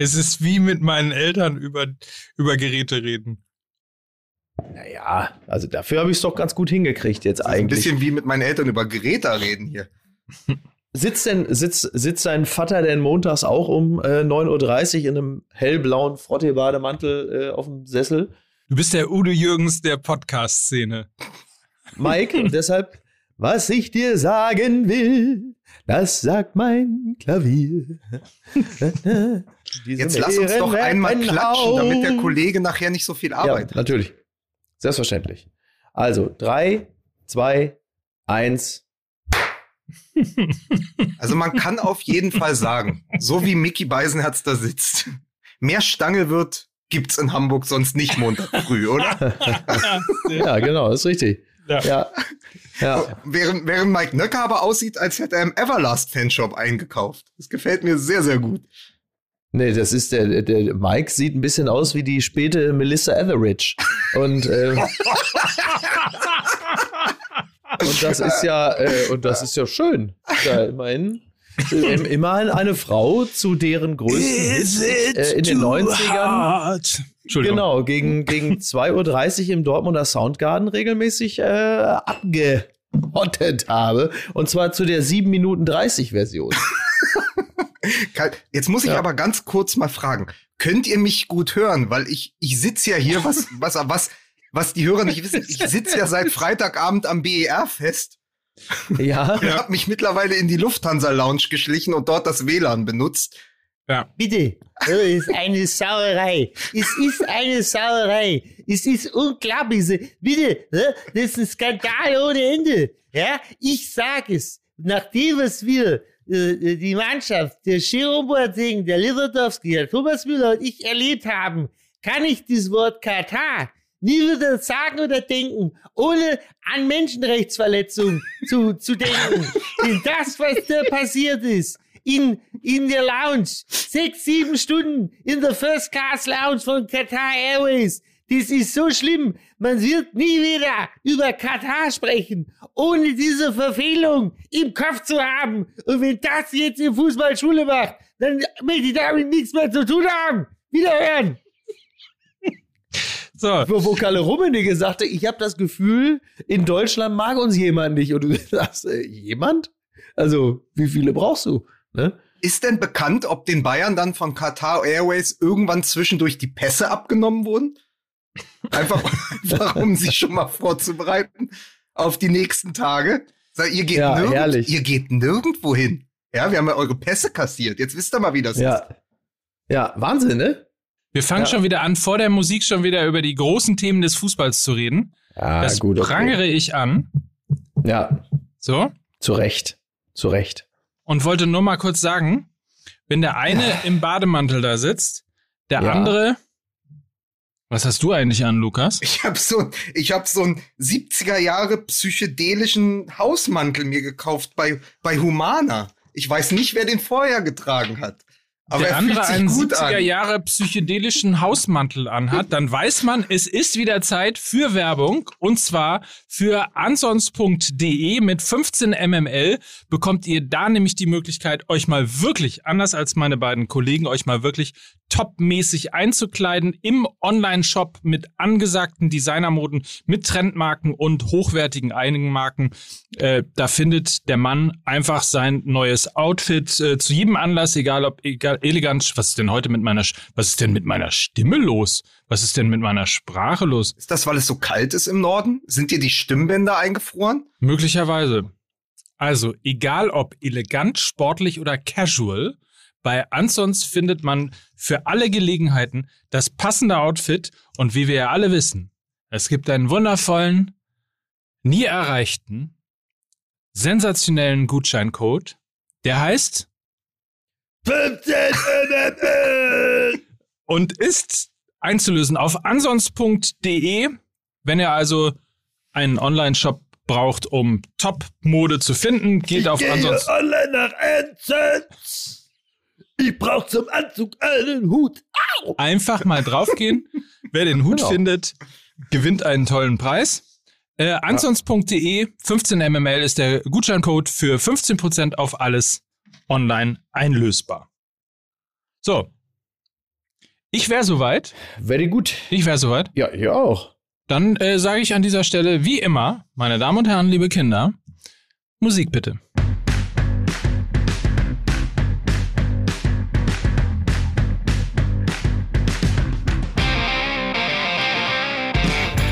Es ist wie mit meinen Eltern über, über Geräte reden. Naja, also dafür habe ich es doch ganz gut hingekriegt jetzt eigentlich. Ein bisschen wie mit meinen Eltern über Geräte reden hier. Sitzt denn, sitzt, sitzt dein Vater denn montags auch um äh, 9.30 Uhr in einem hellblauen Frottee-Bademantel äh, auf dem Sessel? Du bist der Udo Jürgens der Podcast-Szene. Mike, deshalb, was ich dir sagen will, das sagt mein Klavier. Jetzt lass uns doch einmal klatschen, damit der Kollege nachher nicht so viel arbeitet. Ja, natürlich. Selbstverständlich. Also, drei, zwei, eins. Also man kann auf jeden Fall sagen, so wie Mickey Beisenherz da sitzt, mehr Stangelwirt gibt's in Hamburg sonst nicht Montag früh, oder? ja, genau, ist richtig. Ja. ja. ja. Während, während Mike Nöcker aber aussieht, als hätte er im Everlast Fanshop eingekauft. Das gefällt mir sehr, sehr gut. Nee, das ist der, der Mike sieht ein bisschen aus wie die späte Melissa Etheridge. Und, äh, und das ist ja, äh, und das ist ja schön. Da immerhin, immerhin eine Frau, zu deren größten äh, in den 90ern. Genau, gegen, gegen 2.30 Uhr im Dortmunder Soundgarden regelmäßig äh, abgehottet habe. Und zwar zu der 7 Minuten 30 Version. Jetzt muss ich ja. aber ganz kurz mal fragen. Könnt ihr mich gut hören? Weil ich, ich sitze ja hier, was, was, was, was die Hörer nicht wissen. Ich sitze ja seit Freitagabend am BER fest. Ja. Ich habe mich mittlerweile in die Lufthansa Lounge geschlichen und dort das WLAN benutzt. Ja. Bitte, das ist eine Sauerei. Es ist eine Sauerei. Es ist unglaublich. Bitte, das ist ein Skandal ohne Ende. Ja, ich sag es. Nachdem was wir äh, die Mannschaft, der Jerome Boateng, der Lewandowski, der Thomas Müller und ich erlebt haben, kann ich das Wort Katar nie wieder sagen oder denken, ohne an Menschenrechtsverletzungen zu, zu denken. Denn das, was da passiert ist, in, in der Lounge, sechs, sieben Stunden in der First Class Lounge von Qatar Airways, das ist so schlimm. Man wird nie wieder über Katar sprechen, ohne diese Verfehlung im Kopf zu haben. Und wenn das jetzt im Fußball Schule macht, dann möchte ich damit nichts mehr zu tun haben. Wiederhören. So. Wo, wo Kalle Rummenigge sagte, ich habe das Gefühl, in Deutschland mag uns jemand nicht. Und du sagst, äh, jemand? Also, wie viele brauchst du? Ne? Ist denn bekannt, ob den Bayern dann von Qatar Airways irgendwann zwischendurch die Pässe abgenommen wurden? Einfach, einfach um sich schon mal vorzubereiten auf die nächsten Tage. Sag, ihr, geht ja, nirgend, ihr geht nirgendwo hin. Ja, wir haben ja eure Pässe kassiert. Jetzt wisst ihr mal, wie das ja. ist. Ja, Wahnsinn, ne? Wir fangen ja. schon wieder an, vor der Musik schon wieder über die großen Themen des Fußballs zu reden. Ja, das gut, okay. prangere ich an. Ja. So? Zu Recht. Zu Recht. Und wollte nur mal kurz sagen, wenn der eine im Bademantel da sitzt, der ja. andere was hast du eigentlich an, Lukas? Ich habe so, ich hab so einen 70er Jahre psychedelischen Hausmantel mir gekauft bei, bei Humana. Ich weiß nicht, wer den vorher getragen hat. Aber der andere einen 70er Jahre psychedelischen Hausmantel anhat, dann weiß man, es ist wieder Zeit für Werbung. Und zwar für ansons.de mit 15 mml bekommt ihr da nämlich die Möglichkeit, euch mal wirklich, anders als meine beiden Kollegen, euch mal wirklich topmäßig einzukleiden im Online-Shop mit angesagten Designermoden, mit Trendmarken und hochwertigen Eigenmarken. Äh, da findet der Mann einfach sein neues Outfit äh, zu jedem Anlass, egal ob egal, elegant. Was ist denn heute mit meiner, was ist denn mit meiner Stimme los? Was ist denn mit meiner Sprache los? Ist das, weil es so kalt ist im Norden? Sind dir die Stimmbänder eingefroren? Möglicherweise. Also, egal ob elegant, sportlich oder casual, bei Ansons findet man für alle Gelegenheiten das passende Outfit und wie wir ja alle wissen, es gibt einen wundervollen, nie erreichten, sensationellen Gutscheincode, der heißt 15 und ist einzulösen auf ansons.de. Wenn ihr also einen Online-Shop braucht, um Top-Mode zu finden, geht ich auf ansons. online nach Ansons. Ich brauche zum Anzug einen Hut. Au! Einfach mal draufgehen. Wer den Hut genau. findet, gewinnt einen tollen Preis. Äh, ansons.de 15 mml ist der Gutscheincode für 15% auf alles online einlösbar. So, Ich wäre soweit. Very gut. Ich wäre soweit. Ja, ich auch. Dann äh, sage ich an dieser Stelle, wie immer, meine Damen und Herren, liebe Kinder, Musik bitte.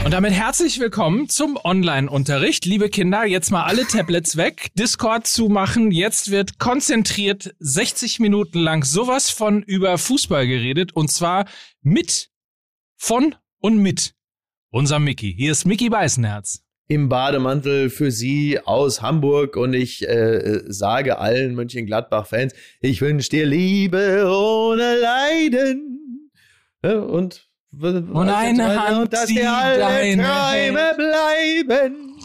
Und damit herzlich willkommen zum Online-Unterricht. Liebe Kinder, jetzt mal alle Tablets weg, Discord zumachen. Jetzt wird konzentriert 60 Minuten lang sowas von über Fußball geredet. Und zwar mit, von und mit unserem Mickey. Hier ist Mickey Beißenherz. Im Bademantel für Sie aus Hamburg und ich äh, sage allen Mönchengladbach-Fans, ich wünsche dir Liebe ohne Leiden. Und und eine Hand, und dass dir alle Träume bleiben.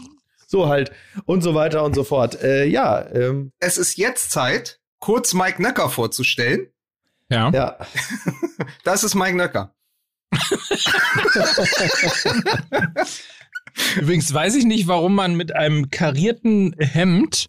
So halt und so weiter und so fort. Äh, ja. Ähm. Es ist jetzt Zeit, kurz Mike Nöcker vorzustellen. Ja. Ja. das ist Mike Nöcker. Übrigens weiß ich nicht, warum man mit einem karierten Hemd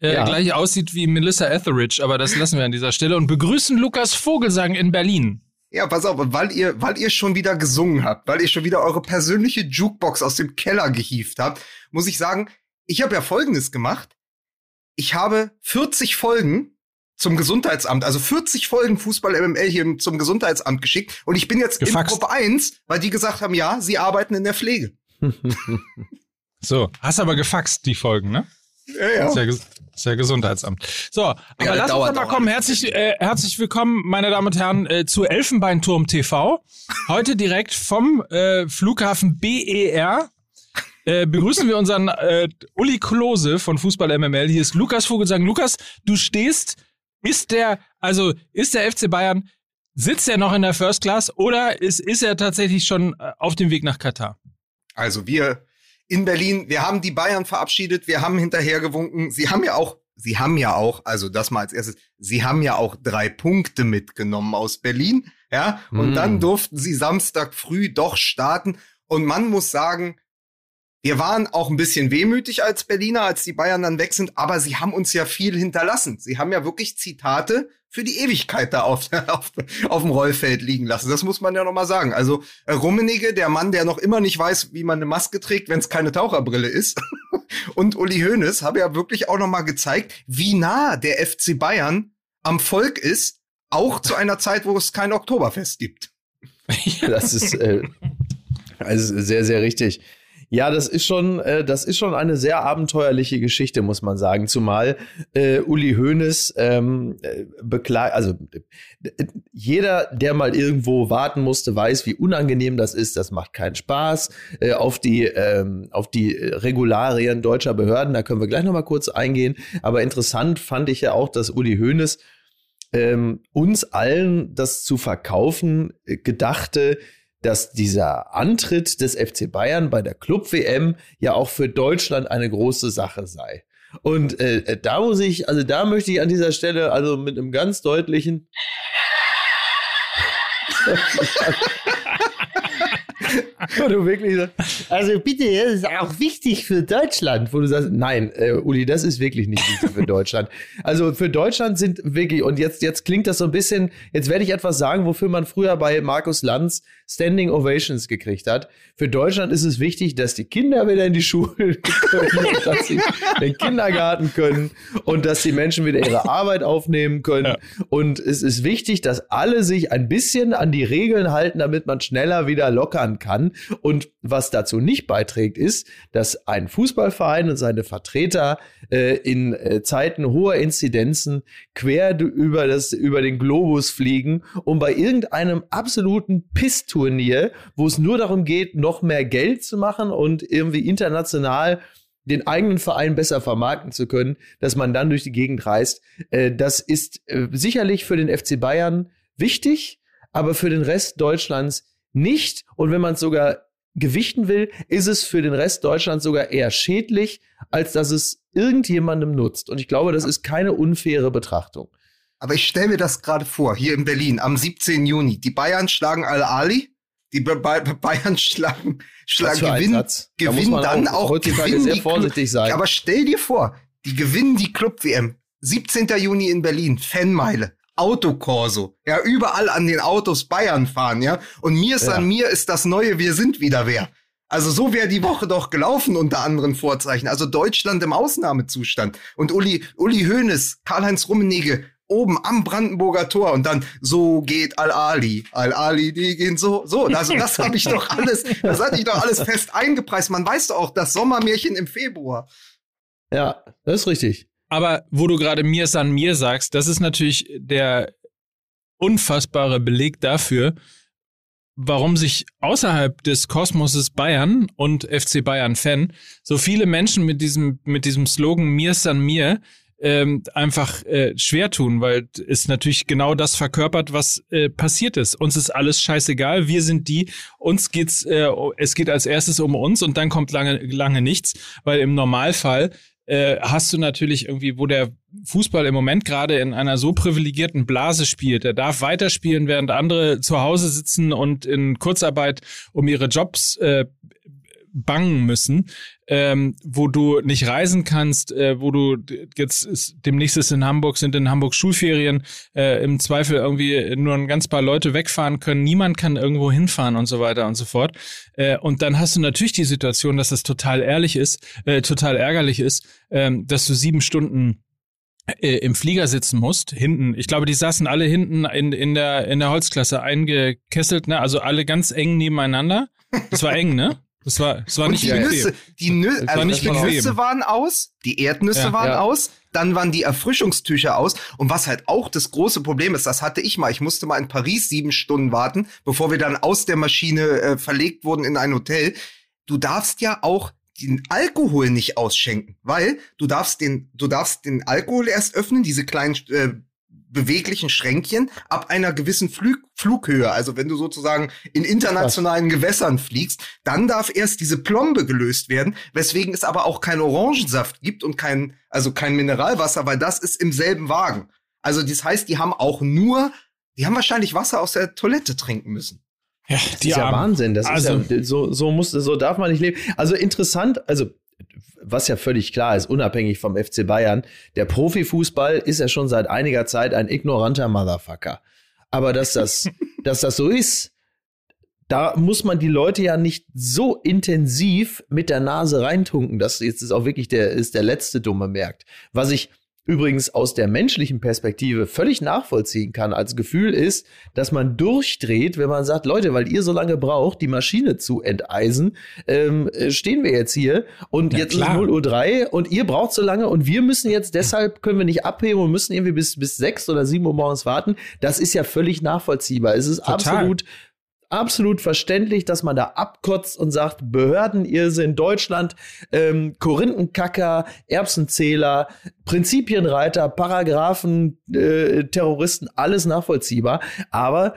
äh, ja. gleich aussieht wie Melissa Etheridge, aber das lassen wir an dieser Stelle und begrüßen Lukas Vogelsang in Berlin. Ja, pass auf, weil ihr, weil ihr schon wieder gesungen habt, weil ihr schon wieder eure persönliche Jukebox aus dem Keller gehievt habt, muss ich sagen, ich habe ja Folgendes gemacht. Ich habe 40 Folgen zum Gesundheitsamt, also 40 Folgen Fußball MML hier zum Gesundheitsamt geschickt und ich bin jetzt Gefaxt. in Gruppe 1, weil die gesagt haben, ja, sie arbeiten in der Pflege. so, hast aber gefaxt die Folgen, ne? Ja, ja. Sehr, sehr Gesundheitsamt. So, aber ja, lass uns mal kommen. Herzlich, äh, herzlich willkommen, meine Damen und Herren, äh, zu Elfenbeinturm TV. Heute direkt vom äh, Flughafen BER. Äh, begrüßen wir unseren äh, Uli Klose von Fußball MML. Hier ist Lukas Vogelsang. Lukas, du stehst, ist der, also ist der FC Bayern, sitzt er noch in der First Class oder ist, ist er tatsächlich schon äh, auf dem Weg nach Katar? Also wir in Berlin. Wir haben die Bayern verabschiedet, wir haben hinterhergewunken. Sie haben ja auch, sie haben ja auch, also das mal als erstes, sie haben ja auch drei Punkte mitgenommen aus Berlin, ja. Und mm. dann durften sie Samstag früh doch starten. Und man muss sagen, wir waren auch ein bisschen wehmütig als Berliner, als die Bayern dann weg sind, aber sie haben uns ja viel hinterlassen. Sie haben ja wirklich Zitate für die Ewigkeit da auf, auf, auf dem Rollfeld liegen lassen. Das muss man ja noch mal sagen. Also äh, Rummenigge, der Mann, der noch immer nicht weiß, wie man eine Maske trägt, wenn es keine Taucherbrille ist, und Uli Hoeneß haben ja wirklich auch noch mal gezeigt, wie nah der FC Bayern am Volk ist, auch zu einer Zeit, wo es kein Oktoberfest gibt. das ist äh, also sehr, sehr richtig. Ja, das ist schon, äh, das ist schon eine sehr abenteuerliche Geschichte, muss man sagen. Zumal äh, Uli Hoeneß ähm, äh, beklagt, also jeder, der mal irgendwo warten musste, weiß, wie unangenehm das ist. Das macht keinen Spaß. Äh, auf die ähm, auf die Regularien deutscher Behörden, da können wir gleich noch mal kurz eingehen. Aber interessant fand ich ja auch, dass Uli Hoeneß ähm, uns allen das zu verkaufen äh, gedachte, dass dieser Antritt des FC Bayern bei der Club-WM ja auch für Deutschland eine große Sache sei. Und äh, da muss ich, also da möchte ich an dieser Stelle also mit einem ganz deutlichen du wirklich also bitte, das ist auch wichtig für Deutschland, wo du sagst, nein, äh, Uli, das ist wirklich nicht wichtig für Deutschland. Also für Deutschland sind wirklich, und jetzt, jetzt klingt das so ein bisschen, jetzt werde ich etwas sagen, wofür man früher bei Markus Lanz Standing Ovations gekriegt hat. Für Deutschland ist es wichtig, dass die Kinder wieder in die Schule können, dass sie in den Kindergarten können und dass die Menschen wieder ihre Arbeit aufnehmen können. Ja. Und es ist wichtig, dass alle sich ein bisschen an die Regeln halten, damit man schneller wieder lockern kann. Und was dazu nicht beiträgt, ist, dass ein Fußballverein und seine Vertreter äh, in äh, Zeiten hoher Inzidenzen quer über, das, über den Globus fliegen, um bei irgendeinem absoluten Pissturnier, wo es nur darum geht, noch mehr Geld zu machen und irgendwie international den eigenen Verein besser vermarkten zu können, dass man dann durch die Gegend reist. Äh, das ist äh, sicherlich für den FC Bayern wichtig, aber für den Rest Deutschlands nicht. Und wenn man es sogar gewichten will, ist es für den Rest Deutschlands sogar eher schädlich, als dass es irgendjemandem nutzt. Und ich glaube, das ist keine unfaire Betrachtung. Aber ich stelle mir das gerade vor, hier in Berlin am 17. Juni. Die Bayern schlagen Al-Ali, die Bayern schlagen, schlagen gewinnen, gewinnen da dann auch, auch gewinnen sehr vorsichtig sein. Aber stell dir vor, die gewinnen die Club WM. 17. Juni in Berlin, Fanmeile. Autokorso. Ja, überall an den Autos Bayern fahren, ja. Und mir ist ja. an mir ist das neue Wir sind wieder wer. Also so wäre die Woche doch gelaufen unter anderen Vorzeichen. Also Deutschland im Ausnahmezustand. Und Uli, Uli Hoeneß, Karl-Heinz Rummenigge, oben am Brandenburger Tor und dann so geht Al-Ali, Al-Ali, die gehen so, so. Also das habe ich doch alles, das hatte ich doch alles fest eingepreist. Man weiß doch auch, das Sommermärchen im Februar. Ja, das ist richtig. Aber wo du gerade mir san mir sagst, das ist natürlich der unfassbare Beleg dafür, warum sich außerhalb des Kosmoses Bayern und FC Bayern Fan so viele Menschen mit diesem mit diesem Slogan mir san mir ähm, einfach äh, schwer tun, weil es natürlich genau das verkörpert, was äh, passiert ist. Uns ist alles scheißegal, wir sind die, uns geht's, äh, es geht als erstes um uns und dann kommt lange, lange nichts, weil im Normalfall äh, hast du natürlich irgendwie, wo der Fußball im Moment gerade in einer so privilegierten Blase spielt, der darf weiterspielen, während andere zu Hause sitzen und in Kurzarbeit um ihre Jobs äh, bangen müssen, ähm, wo du nicht reisen kannst, äh, wo du jetzt ist, demnächst ist in Hamburg, sind in Hamburg Schulferien, äh, im Zweifel irgendwie nur ein ganz paar Leute wegfahren können, niemand kann irgendwo hinfahren und so weiter und so fort. Äh, und dann hast du natürlich die Situation, dass das total ehrlich ist, äh, total ärgerlich ist, äh, dass du sieben Stunden äh, im Flieger sitzen musst, hinten. Ich glaube, die saßen alle hinten in, in, der, in der Holzklasse eingekesselt, ne? Also alle ganz eng nebeneinander. Das war eng, ne? Das war, das war und nicht die Nüsse, die, Nü also nicht die Nüsse waren aus, die Erdnüsse ja, waren ja. aus, dann waren die Erfrischungstücher aus. Und was halt auch das große Problem ist, das hatte ich mal. Ich musste mal in Paris sieben Stunden warten, bevor wir dann aus der Maschine äh, verlegt wurden in ein Hotel. Du darfst ja auch den Alkohol nicht ausschenken, weil du darfst den, du darfst den Alkohol erst öffnen, diese kleinen äh, beweglichen Schränkchen ab einer gewissen Flug Flughöhe. Also wenn du sozusagen in internationalen Gewässern fliegst, dann darf erst diese Plombe gelöst werden, weswegen es aber auch keinen Orangensaft gibt und kein, also kein Mineralwasser, weil das ist im selben Wagen. Also das heißt, die haben auch nur, die haben wahrscheinlich Wasser aus der Toilette trinken müssen. Ja, das ist ja Wahnsinn. Das also, ist ja, so, so muss, so darf man nicht leben. Also interessant, also was ja völlig klar ist, unabhängig vom FC Bayern, der Profifußball ist ja schon seit einiger Zeit ein ignoranter Motherfucker. Aber dass das, dass das so ist, da muss man die Leute ja nicht so intensiv mit der Nase reintunken, dass jetzt ist auch wirklich der, ist der letzte Dumme merkt. Was ich übrigens aus der menschlichen Perspektive völlig nachvollziehen kann als Gefühl ist, dass man durchdreht, wenn man sagt, Leute, weil ihr so lange braucht, die Maschine zu enteisen, ähm, äh, stehen wir jetzt hier und ja, jetzt klar. ist 0 Uhr 3 und ihr braucht so lange und wir müssen jetzt, deshalb können wir nicht abheben und müssen irgendwie bis, bis 6 oder 7 Uhr morgens warten. Das ist ja völlig nachvollziehbar. Es ist Total. absolut absolut verständlich, dass man da abkotzt und sagt, Behörden, ihr sind Deutschland, ähm, Korinthenkacker, Erbsenzähler, Prinzipienreiter, Paragraphen, äh, Terroristen, alles nachvollziehbar. Aber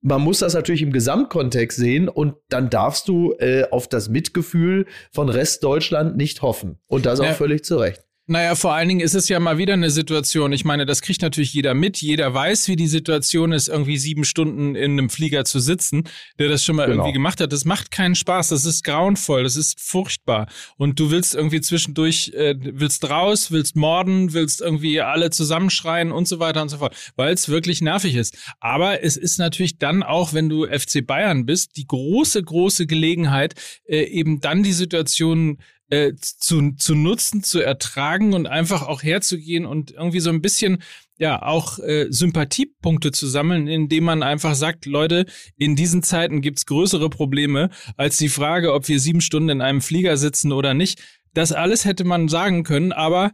man muss das natürlich im Gesamtkontext sehen und dann darfst du äh, auf das Mitgefühl von Restdeutschland nicht hoffen. Und das auch ja. völlig zu Recht. Naja, vor allen Dingen ist es ja mal wieder eine Situation. Ich meine, das kriegt natürlich jeder mit. Jeder weiß, wie die Situation ist, irgendwie sieben Stunden in einem Flieger zu sitzen, der das schon mal genau. irgendwie gemacht hat. Das macht keinen Spaß. Das ist grauenvoll. Das ist furchtbar. Und du willst irgendwie zwischendurch, äh, willst raus, willst morden, willst irgendwie alle zusammenschreien und so weiter und so fort, weil es wirklich nervig ist. Aber es ist natürlich dann auch, wenn du FC Bayern bist, die große, große Gelegenheit, äh, eben dann die Situation äh, zu, zu nutzen, zu ertragen und einfach auch herzugehen und irgendwie so ein bisschen ja auch äh, Sympathiepunkte zu sammeln, indem man einfach sagt, Leute, in diesen Zeiten gibt's größere Probleme als die Frage, ob wir sieben Stunden in einem Flieger sitzen oder nicht. Das alles hätte man sagen können, aber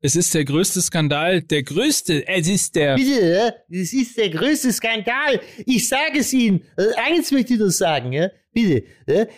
es ist der größte Skandal, der größte. Es ist der. Bitte, es ist der größte Skandal. Ich sage es Ihnen. Äh, eins möchte ich nur sagen, ja? Bitte.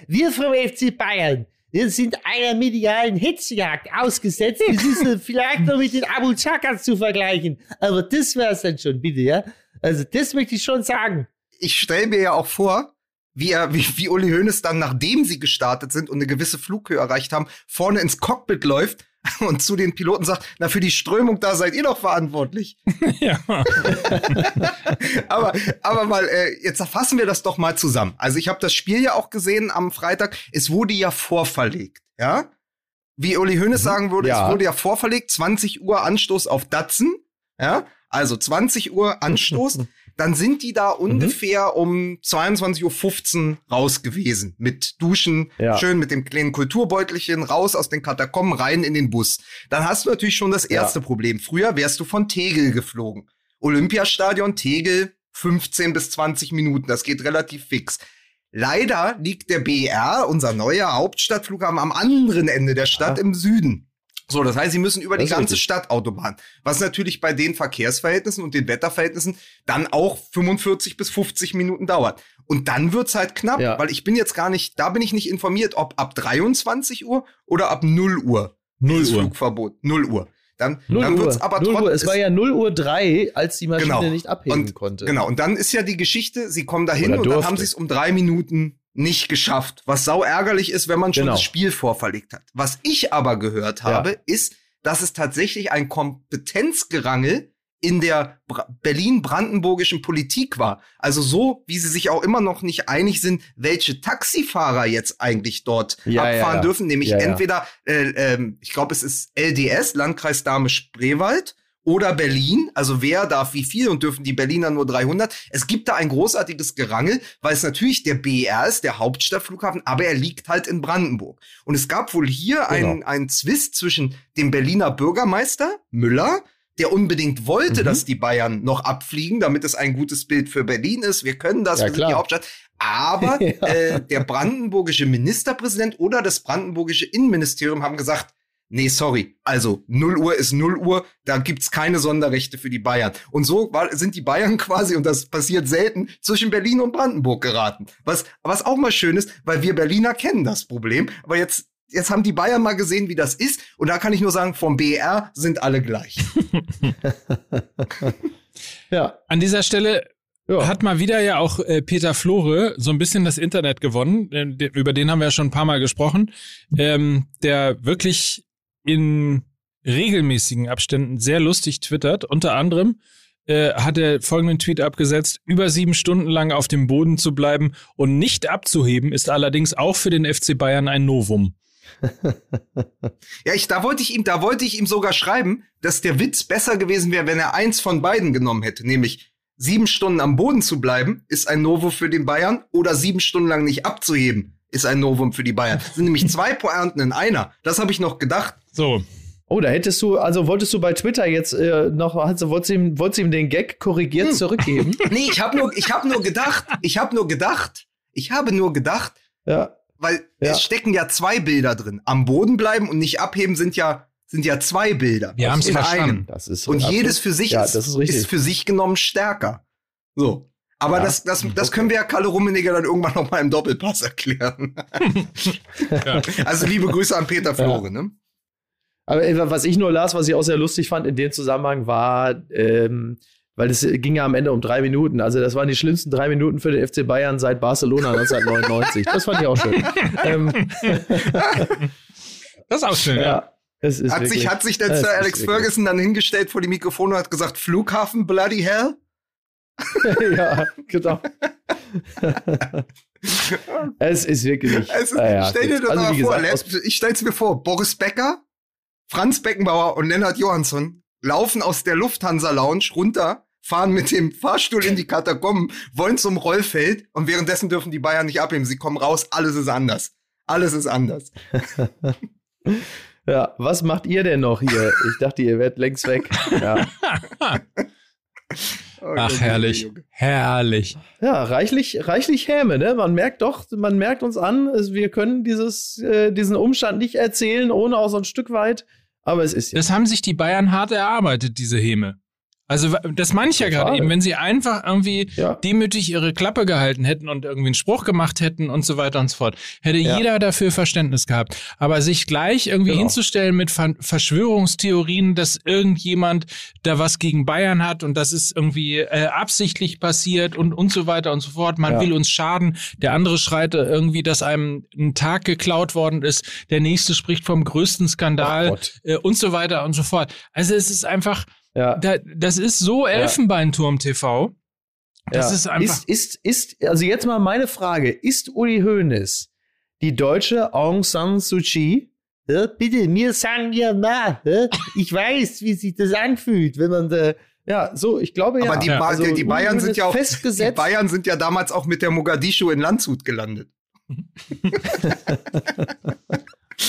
Wir vom FC Bayern, wir sind einer medialen Hitzjagd ausgesetzt. Das ist vielleicht noch mit den Abu Chakas zu vergleichen. Aber das wär's dann schon, bitte, ja? Also, das möchte ich schon sagen. Ich stelle mir ja auch vor, wie, er, wie, wie Uli Hoeneß dann, nachdem sie gestartet sind und eine gewisse Flughöhe erreicht haben, vorne ins Cockpit läuft und zu den Piloten sagt, na, für die Strömung da seid ihr doch verantwortlich. ja. aber, aber mal, äh, jetzt fassen wir das doch mal zusammen. Also ich habe das Spiel ja auch gesehen am Freitag. Es wurde ja vorverlegt, ja? Wie Uli Hoeneß mhm. sagen würde, ja. es wurde ja vorverlegt, 20 Uhr Anstoß auf Datsen. Ja, Also 20 Uhr Anstoß, dann sind die da mhm. ungefähr um 22.15 Uhr raus gewesen. Mit Duschen, ja. schön mit dem kleinen Kulturbeutelchen, raus aus den Katakomben, rein in den Bus. Dann hast du natürlich schon das erste ja. Problem. Früher wärst du von Tegel geflogen. Olympiastadion Tegel 15 bis 20 Minuten. Das geht relativ fix. Leider liegt der BR, unser neuer Hauptstadtflughafen, am anderen Ende der Stadt ja. im Süden. So, das heißt, sie müssen über das die ganze richtig. Stadtautobahn, was natürlich bei den Verkehrsverhältnissen und den Wetterverhältnissen dann auch 45 bis 50 Minuten dauert. Und dann wird's halt knapp, ja. weil ich bin jetzt gar nicht, da bin ich nicht informiert, ob ab 23 Uhr oder ab 0 Uhr. 0 Uhr. Flugverbot. 0 Uhr. Dann, 0 dann wird's Uhr. aber 0 Uhr. Es war ja 0 Uhr 3, als die Maschine genau. nicht abheben und, konnte. Genau. Und dann ist ja die Geschichte, sie kommen dahin und dann haben sie es um drei Minuten nicht geschafft. Was sau ärgerlich ist, wenn man schon genau. das Spiel vorverlegt hat. Was ich aber gehört habe, ja. ist, dass es tatsächlich ein Kompetenzgerangel in der Berlin-brandenburgischen Politik war. Also so, wie sie sich auch immer noch nicht einig sind, welche Taxifahrer jetzt eigentlich dort ja, abfahren ja, dürfen. Nämlich entweder, äh, äh, ich glaube, es ist LDS, Landkreis Dahme-Spreewald, oder Berlin. Also wer darf wie viel und dürfen die Berliner nur 300? Es gibt da ein großartiges Gerangel, weil es natürlich der BR ist, der Hauptstadtflughafen, aber er liegt halt in Brandenburg. Und es gab wohl hier genau. einen, einen Zwist zwischen dem Berliner Bürgermeister Müller, der unbedingt wollte, mhm. dass die Bayern noch abfliegen, damit es ein gutes Bild für Berlin ist. Wir können das, ja, wir sind die Hauptstadt. Aber ja. äh, der brandenburgische Ministerpräsident oder das brandenburgische Innenministerium haben gesagt, Nee, sorry. Also 0 Uhr ist 0 Uhr, da gibt's keine Sonderrechte für die Bayern. Und so war, sind die Bayern quasi, und das passiert selten, zwischen Berlin und Brandenburg geraten. Was, was auch mal schön ist, weil wir Berliner kennen das Problem. Aber jetzt, jetzt haben die Bayern mal gesehen, wie das ist. Und da kann ich nur sagen, vom BR sind alle gleich. ja. An dieser Stelle ja. Hat mal wieder ja auch äh, Peter Flore so ein bisschen das Internet gewonnen. Äh, über den haben wir ja schon ein paar Mal gesprochen. Ähm, der wirklich in regelmäßigen Abständen sehr lustig twittert. Unter anderem äh, hat er folgenden Tweet abgesetzt, über sieben Stunden lang auf dem Boden zu bleiben und nicht abzuheben, ist allerdings auch für den FC Bayern ein Novum. ja, ich, da wollte ich ihm, da wollte ich ihm sogar schreiben, dass der Witz besser gewesen wäre, wenn er eins von beiden genommen hätte, nämlich sieben Stunden am Boden zu bleiben, ist ein Novum für den Bayern, oder sieben Stunden lang nicht abzuheben, ist ein Novum für die Bayern. Das sind nämlich zwei Pointen in einer. Das habe ich noch gedacht. So. Oh, da hättest du, also wolltest du bei Twitter jetzt äh, noch, also wolltest du ihm, wolltest du ihm den Gag korrigiert hm. zurückgeben? nee, ich habe nur, ich habe nur gedacht, ich habe nur gedacht, ich habe nur gedacht, ja. weil ja. es stecken ja zwei Bilder drin. Am Boden bleiben und nicht abheben sind ja sind ja zwei Bilder. Wir haben es verstanden. Das ist und jedes für sich ja, ist, ist, ist, für sich genommen stärker. So. Aber ja. das, das, das können wir ja Kalle Rummeniger dann irgendwann noch mal im Doppelpass erklären. ja. Also liebe Grüße an Peter Flore, ne? Aber äh, was ich nur las, was ich auch sehr lustig fand in dem Zusammenhang, war, ähm, weil es ging ja am Ende um drei Minuten. Also das waren die schlimmsten drei Minuten für den FC Bayern seit Barcelona 1999. das fand ich auch schön. ähm, das ist auch schön, ja. ja. Es ist hat, wirklich, sich, hat sich der Sir Alex Ferguson dann hingestellt vor die Mikrofone und hat gesagt, Flughafen Bloody Hell? ja, genau. es ist wirklich. Es ist, ah ja, stell dir das also, mal vor, gesagt, ich stell's mir vor, Boris Becker, Franz Beckenbauer und Lennart Johansson laufen aus der Lufthansa Lounge runter, fahren mit dem Fahrstuhl in die Katakomben, wollen zum Rollfeld und währenddessen dürfen die Bayern nicht abheben. Sie kommen raus, alles ist anders. Alles ist anders. ja, was macht ihr denn noch hier? Ich dachte, ihr werdet längst weg. Ja. Oh, Ach, herrlich. Herrlich. Ja, reichlich, reichlich Häme, ne? Man merkt doch, man merkt uns an, wir können dieses, äh, diesen Umstand nicht erzählen, ohne auch so ein Stück weit. Aber es ist ja. Das haben sich die Bayern hart erarbeitet, diese Häme. Also das meine ich ja gerade eben, wenn sie einfach irgendwie ja. demütig ihre Klappe gehalten hätten und irgendwie einen Spruch gemacht hätten und so weiter und so fort, hätte ja. jeder dafür Verständnis gehabt. Aber sich gleich irgendwie genau. hinzustellen mit Ver Verschwörungstheorien, dass irgendjemand da was gegen Bayern hat und das ist irgendwie äh, absichtlich passiert und und so weiter und so fort, man ja. will uns schaden, der andere schreit irgendwie, dass einem ein Tag geklaut worden ist, der nächste spricht vom größten Skandal äh, und so weiter und so fort. Also es ist einfach ja. Da, das ist so Elfenbeinturm-TV. Das ja. ist einfach. Ist, ist, ist, also jetzt mal meine Frage: Ist Uli Hoeneß die deutsche Aung San Suu Kyi? Ja, bitte, mir sagen wir mal. Ich weiß, wie sich das anfühlt, wenn man da Ja, so, ich glaube ja. Aber die, also, die Bayern sind ja auch festgesetzt. Die Bayern sind ja damals auch mit der Mogadischu in Landshut gelandet.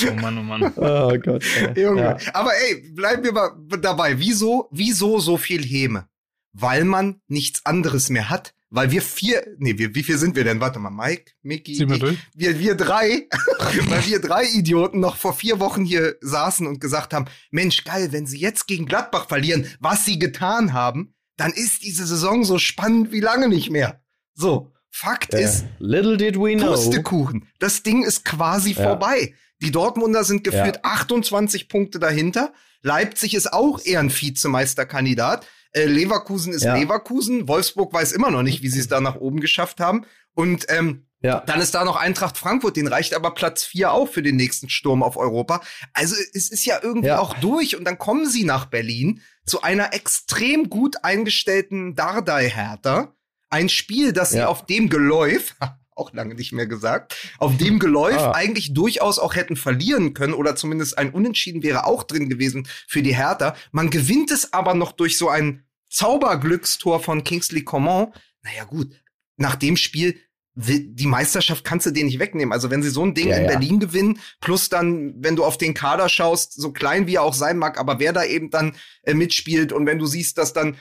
Oh Mann, oh Mann. Oh Gott. Junge. Ja. Aber ey, bleiben wir mal dabei. Wieso, wieso so viel Häme? Weil man nichts anderes mehr hat. Weil wir vier, nee, wir, wie viel sind wir denn? Warte mal, Mike, Mickey, Zieh mal durch. wir, wir drei, weil wir drei Idioten noch vor vier Wochen hier saßen und gesagt haben, Mensch, geil, wenn sie jetzt gegen Gladbach verlieren, was sie getan haben, dann ist diese Saison so spannend wie lange nicht mehr. So. Fakt Ja. ist, Little did we know. Pustekuchen. Das Ding ist quasi Ja. vorbei. Die Dortmunder sind geführt Ja. 28 Punkte dahinter. Leipzig ist auch eher ein Vizemeisterkandidat. Äh, Leverkusen ist Ja. Leverkusen. Wolfsburg weiß immer noch nicht, wie sie es da nach oben geschafft haben. Und ähm, Ja. dann ist da noch Eintracht Frankfurt, den reicht aber Platz vier auch für den nächsten Sturm auf Europa. Also es ist ja irgendwie Ja. auch durch und dann kommen sie nach Berlin zu einer extrem gut eingestellten Dardai-Hertha. Ein Spiel, das sie Ja. auf dem Geläuf, auch lange nicht mehr gesagt, auf dem Geläuf Ah. eigentlich durchaus auch hätten verlieren können oder zumindest ein Unentschieden wäre auch drin gewesen für die Hertha. Man gewinnt es aber noch durch so ein Zauberglückstor von Kingsley Coman. Naja gut, nach dem Spiel die Meisterschaft kannst du dir nicht wegnehmen. Also wenn sie so ein Ding Ja, in ja. Berlin gewinnen, plus dann, wenn du auf den Kader schaust, so klein wie er auch sein mag, aber wer da eben dann äh, mitspielt und wenn du siehst, dass dann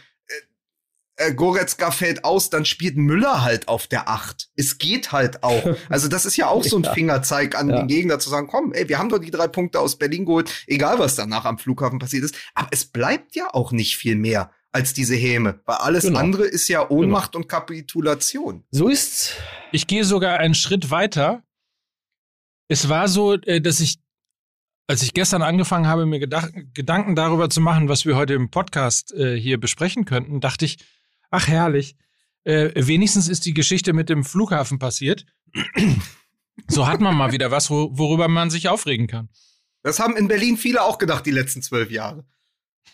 äh, Goretzka fällt aus, dann spielt Müller halt auf der Acht. Es geht halt auch. Also das ist ja auch so ein Ja. Fingerzeig an Ja. den Gegner zu sagen, komm, ey, wir haben doch die drei Punkte aus Berlin geholt, egal was danach am Flughafen passiert ist. Aber es bleibt ja auch nicht viel mehr als diese Häme, weil alles Genau. andere ist ja Ohnmacht und Kapitulation. So ist's. Ich gehe sogar einen Schritt weiter. Es war so, äh, dass ich, als ich gestern angefangen habe, mir Gedanken darüber zu machen, was wir heute im Podcast äh, hier besprechen könnten, dachte ich, ach herrlich, äh, wenigstens ist die Geschichte mit dem Flughafen passiert. so hat man mal wieder was, wo, worüber man sich aufregen kann. Das haben in Berlin viele auch gedacht, die letzten zwölf Jahre.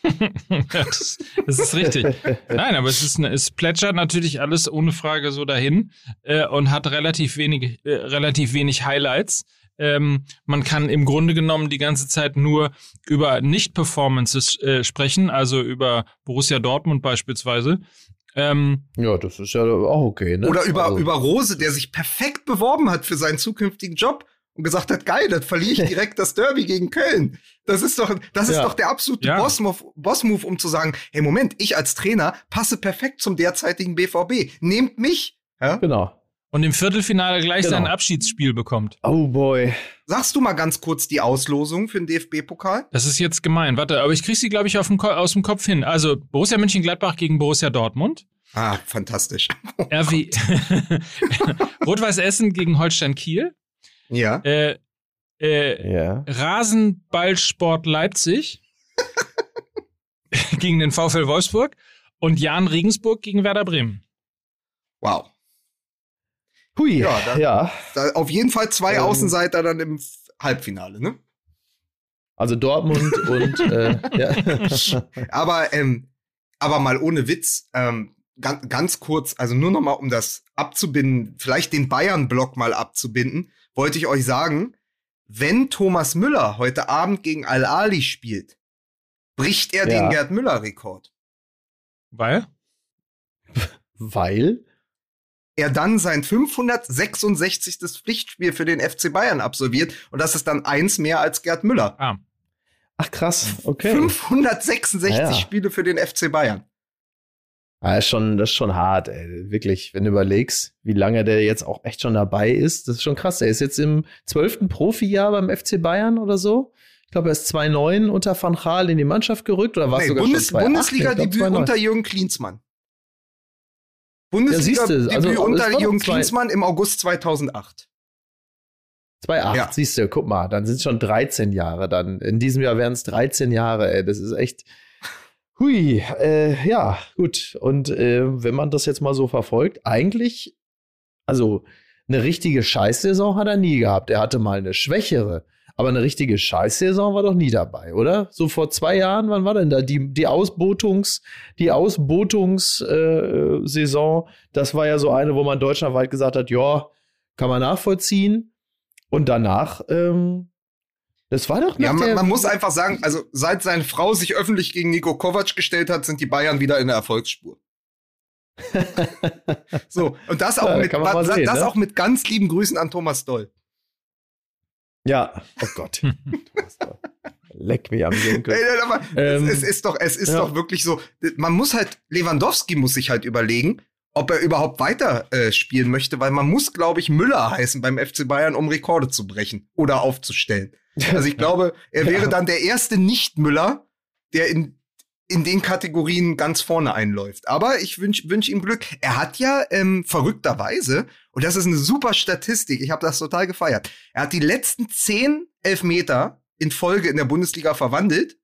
Ja, das, das ist richtig. Nein, aber es, ist, eine- es plätschert natürlich alles ohne Frage so dahin äh, und hat relativ wenig, äh, relativ wenig Highlights. Ähm, man kann im Grunde genommen die ganze Zeit nur über Nicht-Performances äh, sprechen, also über Borussia Dortmund beispielsweise. Ähm, Ja, das ist ja auch okay, ne? Oder über, Also, über Rose, der sich perfekt beworben hat für seinen zukünftigen Job und gesagt hat, geil, dann verliere ich direkt das Derby gegen Köln. Das ist doch, das ist Ja. doch der absolute Ja. Boss-Move, Boss-Move, um zu sagen, hey, Moment, ich als Trainer passe perfekt zum derzeitigen BVB. Nehmt mich. Ja? Genau. Und im Viertelfinale gleich Genau. sein Abschiedsspiel bekommt. Oh boy. Sagst du mal ganz kurz die Auslosung für den DFB-Pokal? Das ist jetzt gemein. Warte, aber ich krieg sie, glaube ich, auf dem aus dem Kopf hin. Also Borussia Mönchengladbach gegen Borussia Dortmund. Ah, fantastisch. RW Rot-Weiß Essen gegen Holstein Kiel. Ja. Äh, äh, Ja. Rasenballsport Leipzig gegen den VfL Wolfsburg und Jan Regensburg gegen Werder Bremen. Wow. Hui. Ja, dann- ja. Da auf jeden Fall zwei Ähm. Außenseiter dann im Halbfinale, ne? Also Dortmund und äh, ja. Aber, ähm, aber mal ohne Witz, ähm, ganz, ganz kurz, also nur noch mal, um das abzubinden, vielleicht den Bayern-Block mal abzubinden, wollte ich euch sagen, wenn Thomas Müller heute Abend gegen Al-Ali spielt, bricht er Ja. den Gerd Müller-Rekord. Weil? Weil? Er dann sein 566. Pflichtspiel für den FC Bayern absolviert und das ist dann eins mehr als Gerd Müller. Ah, Ach krass, okay. 566 Ja, ja. Spiele für den FC Bayern. Ah, ist schon, das ist schon hart, ey. Wirklich, wenn du überlegst, wie lange der jetzt auch echt schon dabei ist. Das ist schon krass. Er ist jetzt im zwölften Profijahr beim FC Bayern oder so. Ich glaube, er ist 2-9 unter Van Gaal in die Mannschaft gerückt oder war es Nee, sogar Bundes schon 2-8? Bundesliga-Debüt Ich glaub, 2-9. unter Jürgen Klinsmann. Ja, Bundesliga-Debüt also, unter Jürgen Klinsmann im August 2008. 2,8, Ja. siehst du, guck mal, dann sind es schon 13 Jahre dann. In diesem Jahr wären es 13 Jahre, ey. Das ist echt. Hui, äh, ja, gut. Und äh, wenn man das jetzt mal so verfolgt, eigentlich, also eine richtige Scheißsaison hat er nie gehabt. Er hatte mal eine schwächere, aber eine richtige Scheißsaison war doch nie dabei, oder? So vor zwei Jahren, wann war denn da die, die Ausbotungs, die Ausbotungssaison? Äh, das war ja so eine, wo man deutschlandweit gesagt hat, ja, kann man nachvollziehen. Und danach, ähm, Das war doch Ja, man, man, muss einfach sagen, also seit seine Frau sich öffentlich gegen Nico Kovac gestellt hat, sind die Bayern wieder in der Erfolgsspur. so, und das auch, ja, mit, sehen, das ne? auch mit ganz lieben Grüßen an Thomas Doll. Ja, oh Gott. Leck mich am Winkel. Ähm, es, es, ist doch, es ist ja. doch wirklich so. Man muss halt, Lewandowski muss sich halt überlegen, ob er überhaupt weiter äh, spielen möchte, weil man muss, glaube ich, Müller heißen beim FC Bayern, um Rekorde zu brechen oder aufzustellen. Also ich glaube, er wäre ja. dann der erste Nicht-Müller, der in in den Kategorien ganz vorne einläuft. Aber ich wünsche wünsch ihm Glück. Er hat ja ähm, verrückterweise, und das ist eine super Statistik, ich habe das total gefeiert, er hat die letzten zehn Elfmeter in Folge in der Bundesliga verwandelt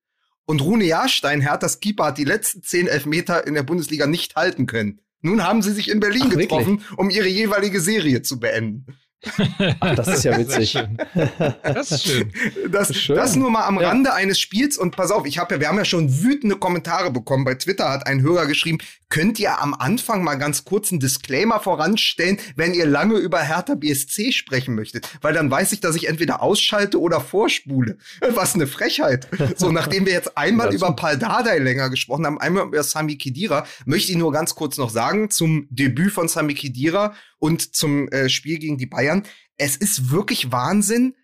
und Rune Jahrstein, Herthas Keeper, hat die letzten zehn Elfmeter in der Bundesliga nicht halten können. Nun haben sie sich in Berlin Ach, getroffen, wirklich? um ihre jeweilige Serie zu beenden. Ach, das ist ja witzig. Das ist schön. Das, ist schön. das nur mal am ja. Rande eines Spiels. Und pass auf, ich habe ja, wir haben ja schon wütende Kommentare bekommen. Bei Twitter hat ein Hörer geschrieben, könnt ihr am Anfang mal ganz kurz einen Disclaimer voranstellen, wenn ihr lange über Hertha BSC sprechen möchtet? Weil dann weiß ich, dass ich entweder ausschalte oder vorspule. Was eine Frechheit. So, nachdem wir jetzt einmal über Paul Dardai länger gesprochen haben, einmal über Sami Khedira, möchte ich nur ganz kurz noch sagen, zum Debüt von Sami Khedira und zum äh, Spiel gegen die Bayern. Es ist wirklich Wahnsinn.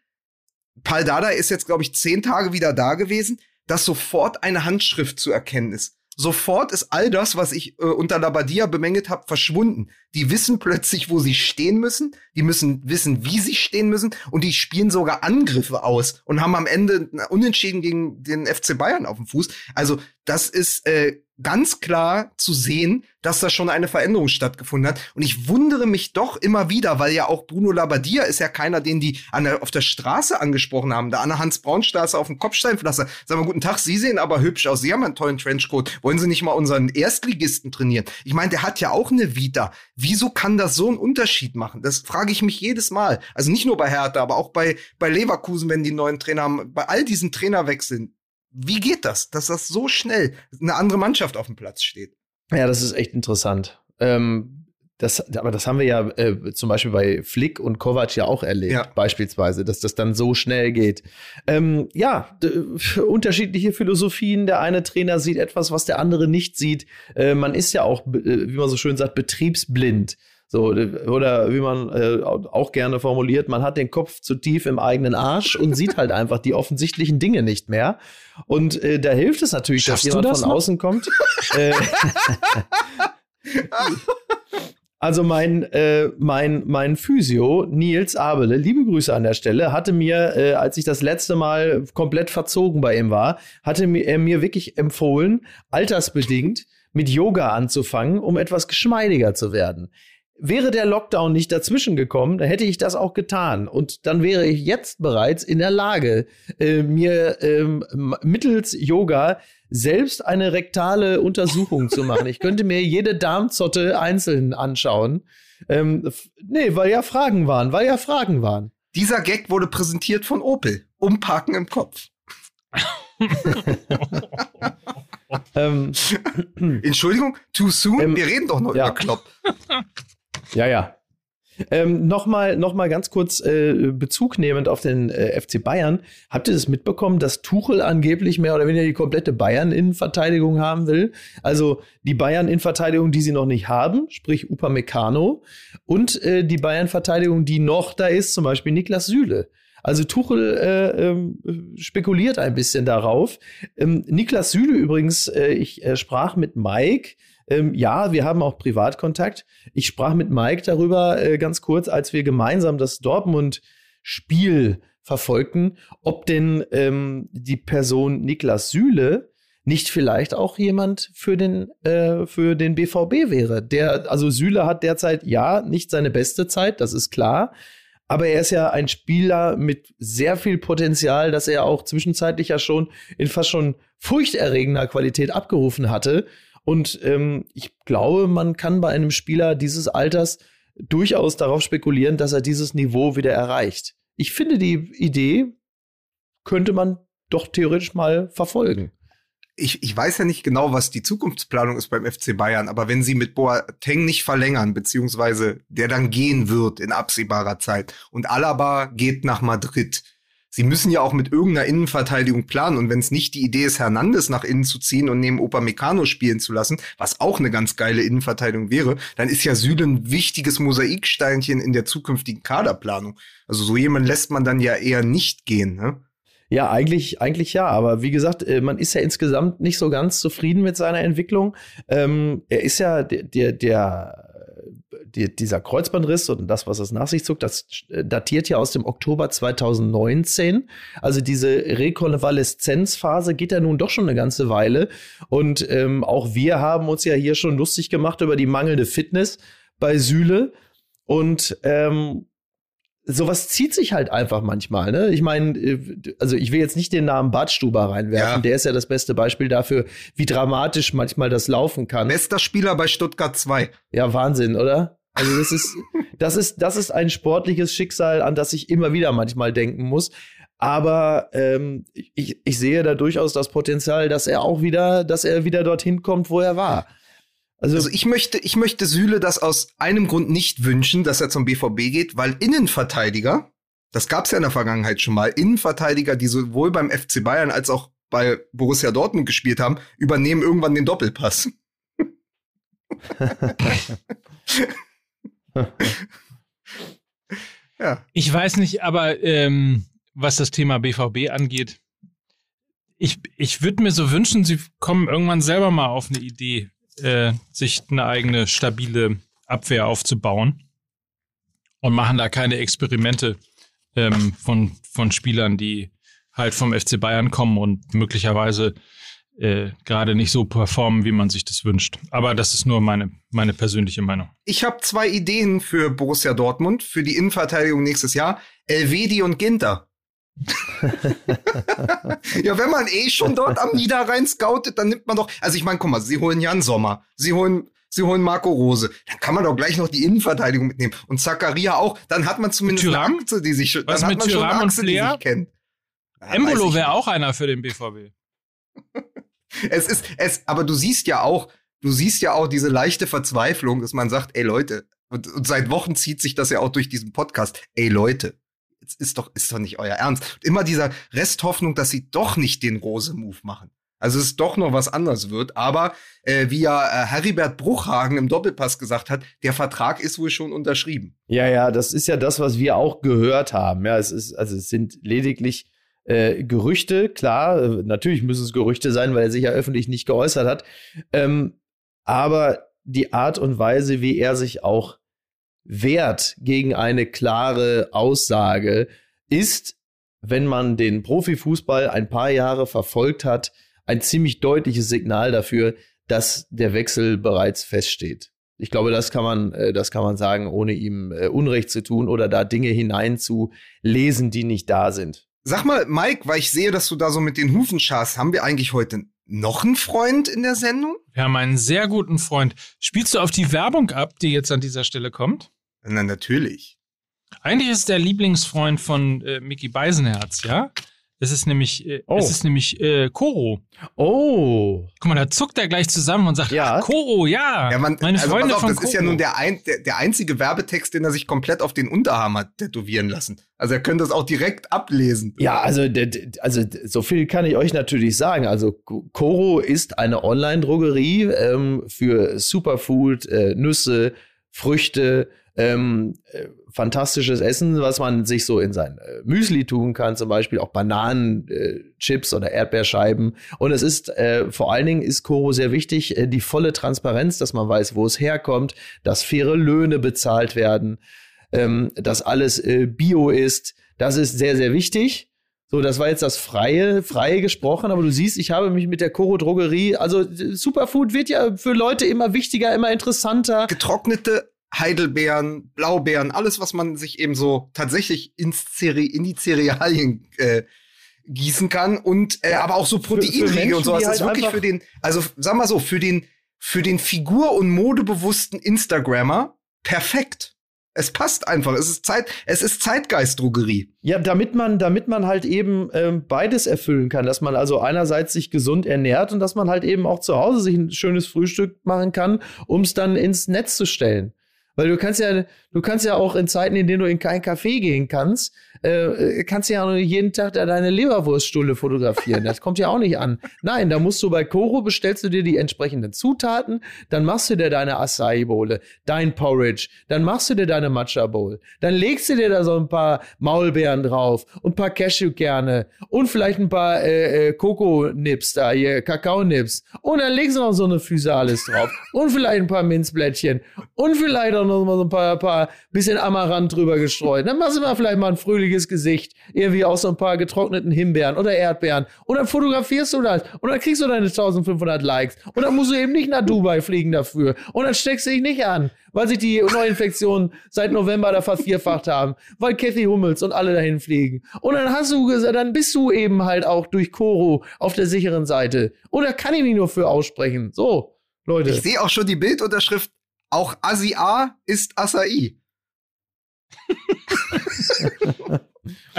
Paldada ist jetzt, glaube ich, zehn Tage wieder da gewesen, dass sofort eine Handschrift zu erkennen ist. Sofort ist all das, was ich äh, unter Labadia bemängelt habe, verschwunden. Die wissen plötzlich, wo sie stehen müssen. Die müssen wissen, wie sie stehen müssen. Und die spielen sogar Angriffe aus und haben am Ende unentschieden gegen den FC Bayern auf dem Fuß. Also das ist äh, ganz klar zu sehen, dass da schon eine Veränderung stattgefunden hat. Und ich wundere mich doch immer wieder, weil ja auch Bruno Labbadia ist ja keiner, den die der, auf der Straße angesprochen haben, da an der Hans-Braun-Straße auf dem Kopfsteinpflaster. Sagen wir, guten Tag, Sie sehen aber hübsch aus, Sie haben einen tollen Trenchcoat. Wollen Sie nicht mal unseren Erstligisten trainieren? Ich meine, der hat ja auch eine Vita. Wieso kann das so einen Unterschied machen? Das frage ich mich jedes Mal. Also nicht nur bei Hertha, aber auch bei, bei Leverkusen, wenn die neuen Trainer haben, bei all diesen Trainerwechseln wie geht das, dass das so schnell eine andere Mannschaft auf dem Platz steht? Ja, das ist echt interessant. Ähm, das, aber das haben wir ja äh, zum Beispiel bei Flick und Kovac ja auch erlebt, ja. beispielsweise, dass das dann so schnell geht. Ähm, ja, unterschiedliche Philosophien. Der eine Trainer sieht etwas, was der andere nicht sieht. Äh, man ist ja auch, äh, wie man so schön sagt, betriebsblind. So, oder wie man äh, auch gerne formuliert, man hat den Kopf zu tief im eigenen Arsch und sieht halt einfach die offensichtlichen Dinge nicht mehr. Und äh, da hilft es natürlich, Schaffst dass jemand das von noch? außen kommt. äh, Also mein, äh, mein, mein Physio, Nils Abele, liebe Grüße an der Stelle, hatte mir, äh, als ich das letzte Mal komplett verzogen bei ihm war, hatte mir, er mir wirklich empfohlen, altersbedingt mit Yoga anzufangen, um etwas geschmeidiger zu werden. Wäre der Lockdown nicht dazwischen gekommen, dann hätte ich das auch getan. Und dann wäre ich jetzt bereits in der Lage, äh, mir ähm, mittels Yoga selbst eine rektale Untersuchung zu machen. Ich könnte mir jede Darmzotte einzeln anschauen. Ähm, nee, weil ja Fragen waren, weil ja Fragen waren. Dieser Gag wurde präsentiert von Opel. Umparken im Kopf. ähm, Entschuldigung, too soon? Ähm, Wir reden doch noch ja. über Klopp. Ja, ja. Ähm, Nochmal noch mal ganz kurz äh, Bezug nehmend auf den äh, FC Bayern. Habt ihr das mitbekommen, dass Tuchel angeblich mehr oder weniger die komplette Bayern-Innenverteidigung haben will? Also die Bayern-Innenverteidigung, die sie noch nicht haben, sprich Upamecano, und äh, die Bayern-Verteidigung, die noch da ist, zum Beispiel Niklas Süle. Also Tuchel äh, ähm, spekuliert ein bisschen darauf. Ähm, Niklas Süle übrigens, äh, ich äh, sprach mit Mike, ähm, ja, wir haben auch Privatkontakt. Ich sprach mit Mike darüber äh, ganz kurz, als wir gemeinsam das Dortmund-Spiel verfolgten, ob denn ähm, die Person Niklas Süle nicht vielleicht auch jemand für den, äh, für den BVB wäre. Der, also Süle hat derzeit ja nicht seine beste Zeit, das ist klar. Aber er ist ja ein Spieler mit sehr viel Potenzial, das er auch zwischenzeitlich ja schon in fast schon furchterregender Qualität abgerufen hatte. Und ähm, ich glaube, man kann bei einem Spieler dieses Alters durchaus darauf spekulieren, dass er dieses Niveau wieder erreicht. Ich finde, die Idee könnte man doch theoretisch mal verfolgen. Ich, ich weiß ja nicht genau, was die Zukunftsplanung ist beim FC Bayern, aber wenn sie mit Boateng nicht verlängern, beziehungsweise der dann gehen wird in absehbarer Zeit und Alaba geht nach Madrid, Sie müssen ja auch mit irgendeiner Innenverteidigung planen. Und wenn es nicht die Idee ist, Hernandez nach innen zu ziehen und neben Opa Meccano spielen zu lassen, was auch eine ganz geile Innenverteidigung wäre, dann ist ja Süle ein wichtiges Mosaiksteinchen in der zukünftigen Kaderplanung. Also so jemand lässt man dann ja eher nicht gehen, ne? Ja, eigentlich, eigentlich ja. Aber wie gesagt, äh, man ist ja insgesamt nicht so ganz zufrieden mit seiner Entwicklung. Ähm, er ist ja der, der, der die, dieser Kreuzbandriss und das, was es nach sich zog, das datiert ja aus dem Oktober 2019. Also diese Rekonvaleszenzphase geht ja nun doch schon eine ganze Weile. Und ähm, auch wir haben uns ja hier schon lustig gemacht über die mangelnde Fitness bei Süle. Und ähm, sowas zieht sich halt einfach manchmal. Ne? Ich meine, äh, also ich will jetzt nicht den Namen Badstuber reinwerfen. Ja. Der ist ja das beste Beispiel dafür, wie dramatisch manchmal das laufen kann. Bester Spieler bei Stuttgart 2. Ja, Wahnsinn, oder? Also das ist, das ist, das ist ein sportliches Schicksal, an das ich immer wieder manchmal denken muss. Aber ähm, ich, ich sehe da durchaus das Potenzial, dass er auch wieder, dass er wieder dorthin kommt, wo er war. Also, also, ich möchte, ich möchte Süle das aus einem Grund nicht wünschen, dass er zum BVB geht, weil Innenverteidiger, das gab es ja in der Vergangenheit schon mal, Innenverteidiger, die sowohl beim FC Bayern als auch bei Borussia Dortmund gespielt haben, übernehmen irgendwann den Doppelpass. ja. Ich weiß nicht, aber ähm, was das Thema BVB angeht, ich, ich würde mir so wünschen, sie kommen irgendwann selber mal auf eine Idee, äh, sich eine eigene stabile Abwehr aufzubauen und machen da keine Experimente ähm, von, von Spielern, die halt vom FC Bayern kommen und möglicherweise äh, gerade nicht so performen, wie man sich das wünscht. Aber das ist nur meine, meine persönliche Meinung. Ich habe zwei Ideen für Borussia Dortmund, für die Innenverteidigung nächstes Jahr. Elvedi und Ginter. ja, wenn man eh schon dort am Niederrhein scoutet, dann nimmt man doch. Also ich meine, guck mal, sie holen Jan Sommer, sie holen, sie holen Marco Rose, dann kann man doch gleich noch die Innenverteidigung mitnehmen und Zakaria auch. Dann hat man zumindest Thuram? eine Achse, die sich, dann Was hat mit man Thuram schon eine Achse, und Flair? die sich kennt. Ja, Embolo wäre auch einer für den BVB. es ist, es, aber du siehst ja auch, du siehst ja auch diese leichte Verzweiflung, dass man sagt, ey Leute, und, und seit Wochen zieht sich das ja auch durch diesen Podcast, ey Leute, jetzt ist doch, ist doch nicht euer Ernst. Und immer dieser Resthoffnung, dass sie doch nicht den Rose-Move machen. Also es doch noch was anderes wird. Aber äh, wie ja äh, Heribert Bruchhagen im Doppelpass gesagt hat, der Vertrag ist wohl schon unterschrieben. Ja, ja, das ist ja das, was wir auch gehört haben. Ja, es ist, also es sind lediglich äh, Gerüchte, klar, äh, natürlich müssen es Gerüchte sein, weil er sich ja öffentlich nicht geäußert hat. Ähm, aber die Art und Weise, wie er sich auch wehrt gegen eine klare Aussage, ist, wenn man den Profifußball ein paar Jahre verfolgt hat, ein ziemlich deutliches Signal dafür, dass der Wechsel bereits feststeht. Ich glaube, das kann man, äh, das kann man sagen, ohne ihm äh, Unrecht zu tun oder da Dinge hineinzulesen, die nicht da sind. Sag mal, Mike, weil ich sehe, dass du da so mit den Hufen scharst, haben wir eigentlich heute noch einen Freund in der Sendung? Wir haben einen sehr guten Freund. Spielst du auf die Werbung ab, die jetzt an dieser Stelle kommt? Na, natürlich. Eigentlich ist der Lieblingsfreund von äh, Mickey Beisenherz, ja? Es ist nämlich, äh, oh. es ist nämlich äh, Koro. Oh. Guck mal, da zuckt er gleich zusammen und sagt, ja. Koro, ja. ja man, meine also Freunde auf, von das Koro. ist ja nun der, ein, der, der einzige Werbetext, den er sich komplett auf den Unterarm hat tätowieren lassen. Also er könnte das auch direkt ablesen. Ja, also, also so viel kann ich euch natürlich sagen. Also Koro ist eine Online-Drogerie ähm, für Superfood, äh, Nüsse, Früchte, ähm, äh, fantastisches Essen, was man sich so in sein äh, Müsli tun kann, zum Beispiel auch Bananenchips äh, oder Erdbeerscheiben. Und es ist äh, vor allen Dingen ist Koro sehr wichtig, äh, die volle Transparenz, dass man weiß, wo es herkommt, dass faire Löhne bezahlt werden, ähm, dass alles äh, Bio ist. Das ist sehr, sehr wichtig. So, das war jetzt das freie, freie gesprochen, aber du siehst, ich habe mich mit der Koro Drogerie, also Superfood wird ja für Leute immer wichtiger, immer interessanter. Getrocknete Heidelbeeren, Blaubeeren, alles, was man sich eben so tatsächlich ins Cere in die Cerealien äh, gießen kann und äh, aber auch so Proteinriegel und sowas. Das halt ist wirklich für den, also sag mal so, für den, für den Figur- und modebewussten Instagrammer perfekt. Es passt einfach. Es ist Zeit, es ist Zeitgeist-Drogerie. Ja, damit man, damit man halt eben ähm, beides erfüllen kann, dass man also einerseits sich gesund ernährt und dass man halt eben auch zu Hause sich ein schönes Frühstück machen kann, um es dann ins Netz zu stellen. Weil du kannst ja, du kannst ja auch in Zeiten, in denen du in kein Café gehen kannst, äh, kannst du ja auch jeden Tag da deine Leberwurststulle fotografieren. Das kommt ja auch nicht an. Nein, da musst du bei Koro bestellst du dir die entsprechenden Zutaten, dann machst du dir deine Acai Bowle, dein Porridge, dann machst du dir deine Matcha Bowl, dann legst du dir da so ein paar Maulbeeren drauf und ein paar Cashewkerne und vielleicht ein paar äh, äh, Koko-Nips da hier, Kakao-Nips und dann legst du noch so eine Physalis drauf und vielleicht ein paar Minzblättchen und vielleicht auch noch mal so ein paar, paar bisschen Amaranth drüber gestreut. Dann machst du mal vielleicht mal ein fröhliches Gesicht, irgendwie aus so ein paar getrockneten Himbeeren oder Erdbeeren. Und dann fotografierst du das und dann kriegst du deine 1500 Likes. Und dann musst du eben nicht nach Dubai fliegen dafür. Und dann steckst du dich nicht an, weil sich die Neuinfektionen seit November da vervierfacht haben, weil Kathy Hummels und alle dahin fliegen. Und dann hast du gesagt, dann bist du eben halt auch durch Koro auf der sicheren Seite. Oder kann ich mich nur für aussprechen. So. Leute. Ich sehe auch schon die Bildunterschrift auch Asia ist Acai.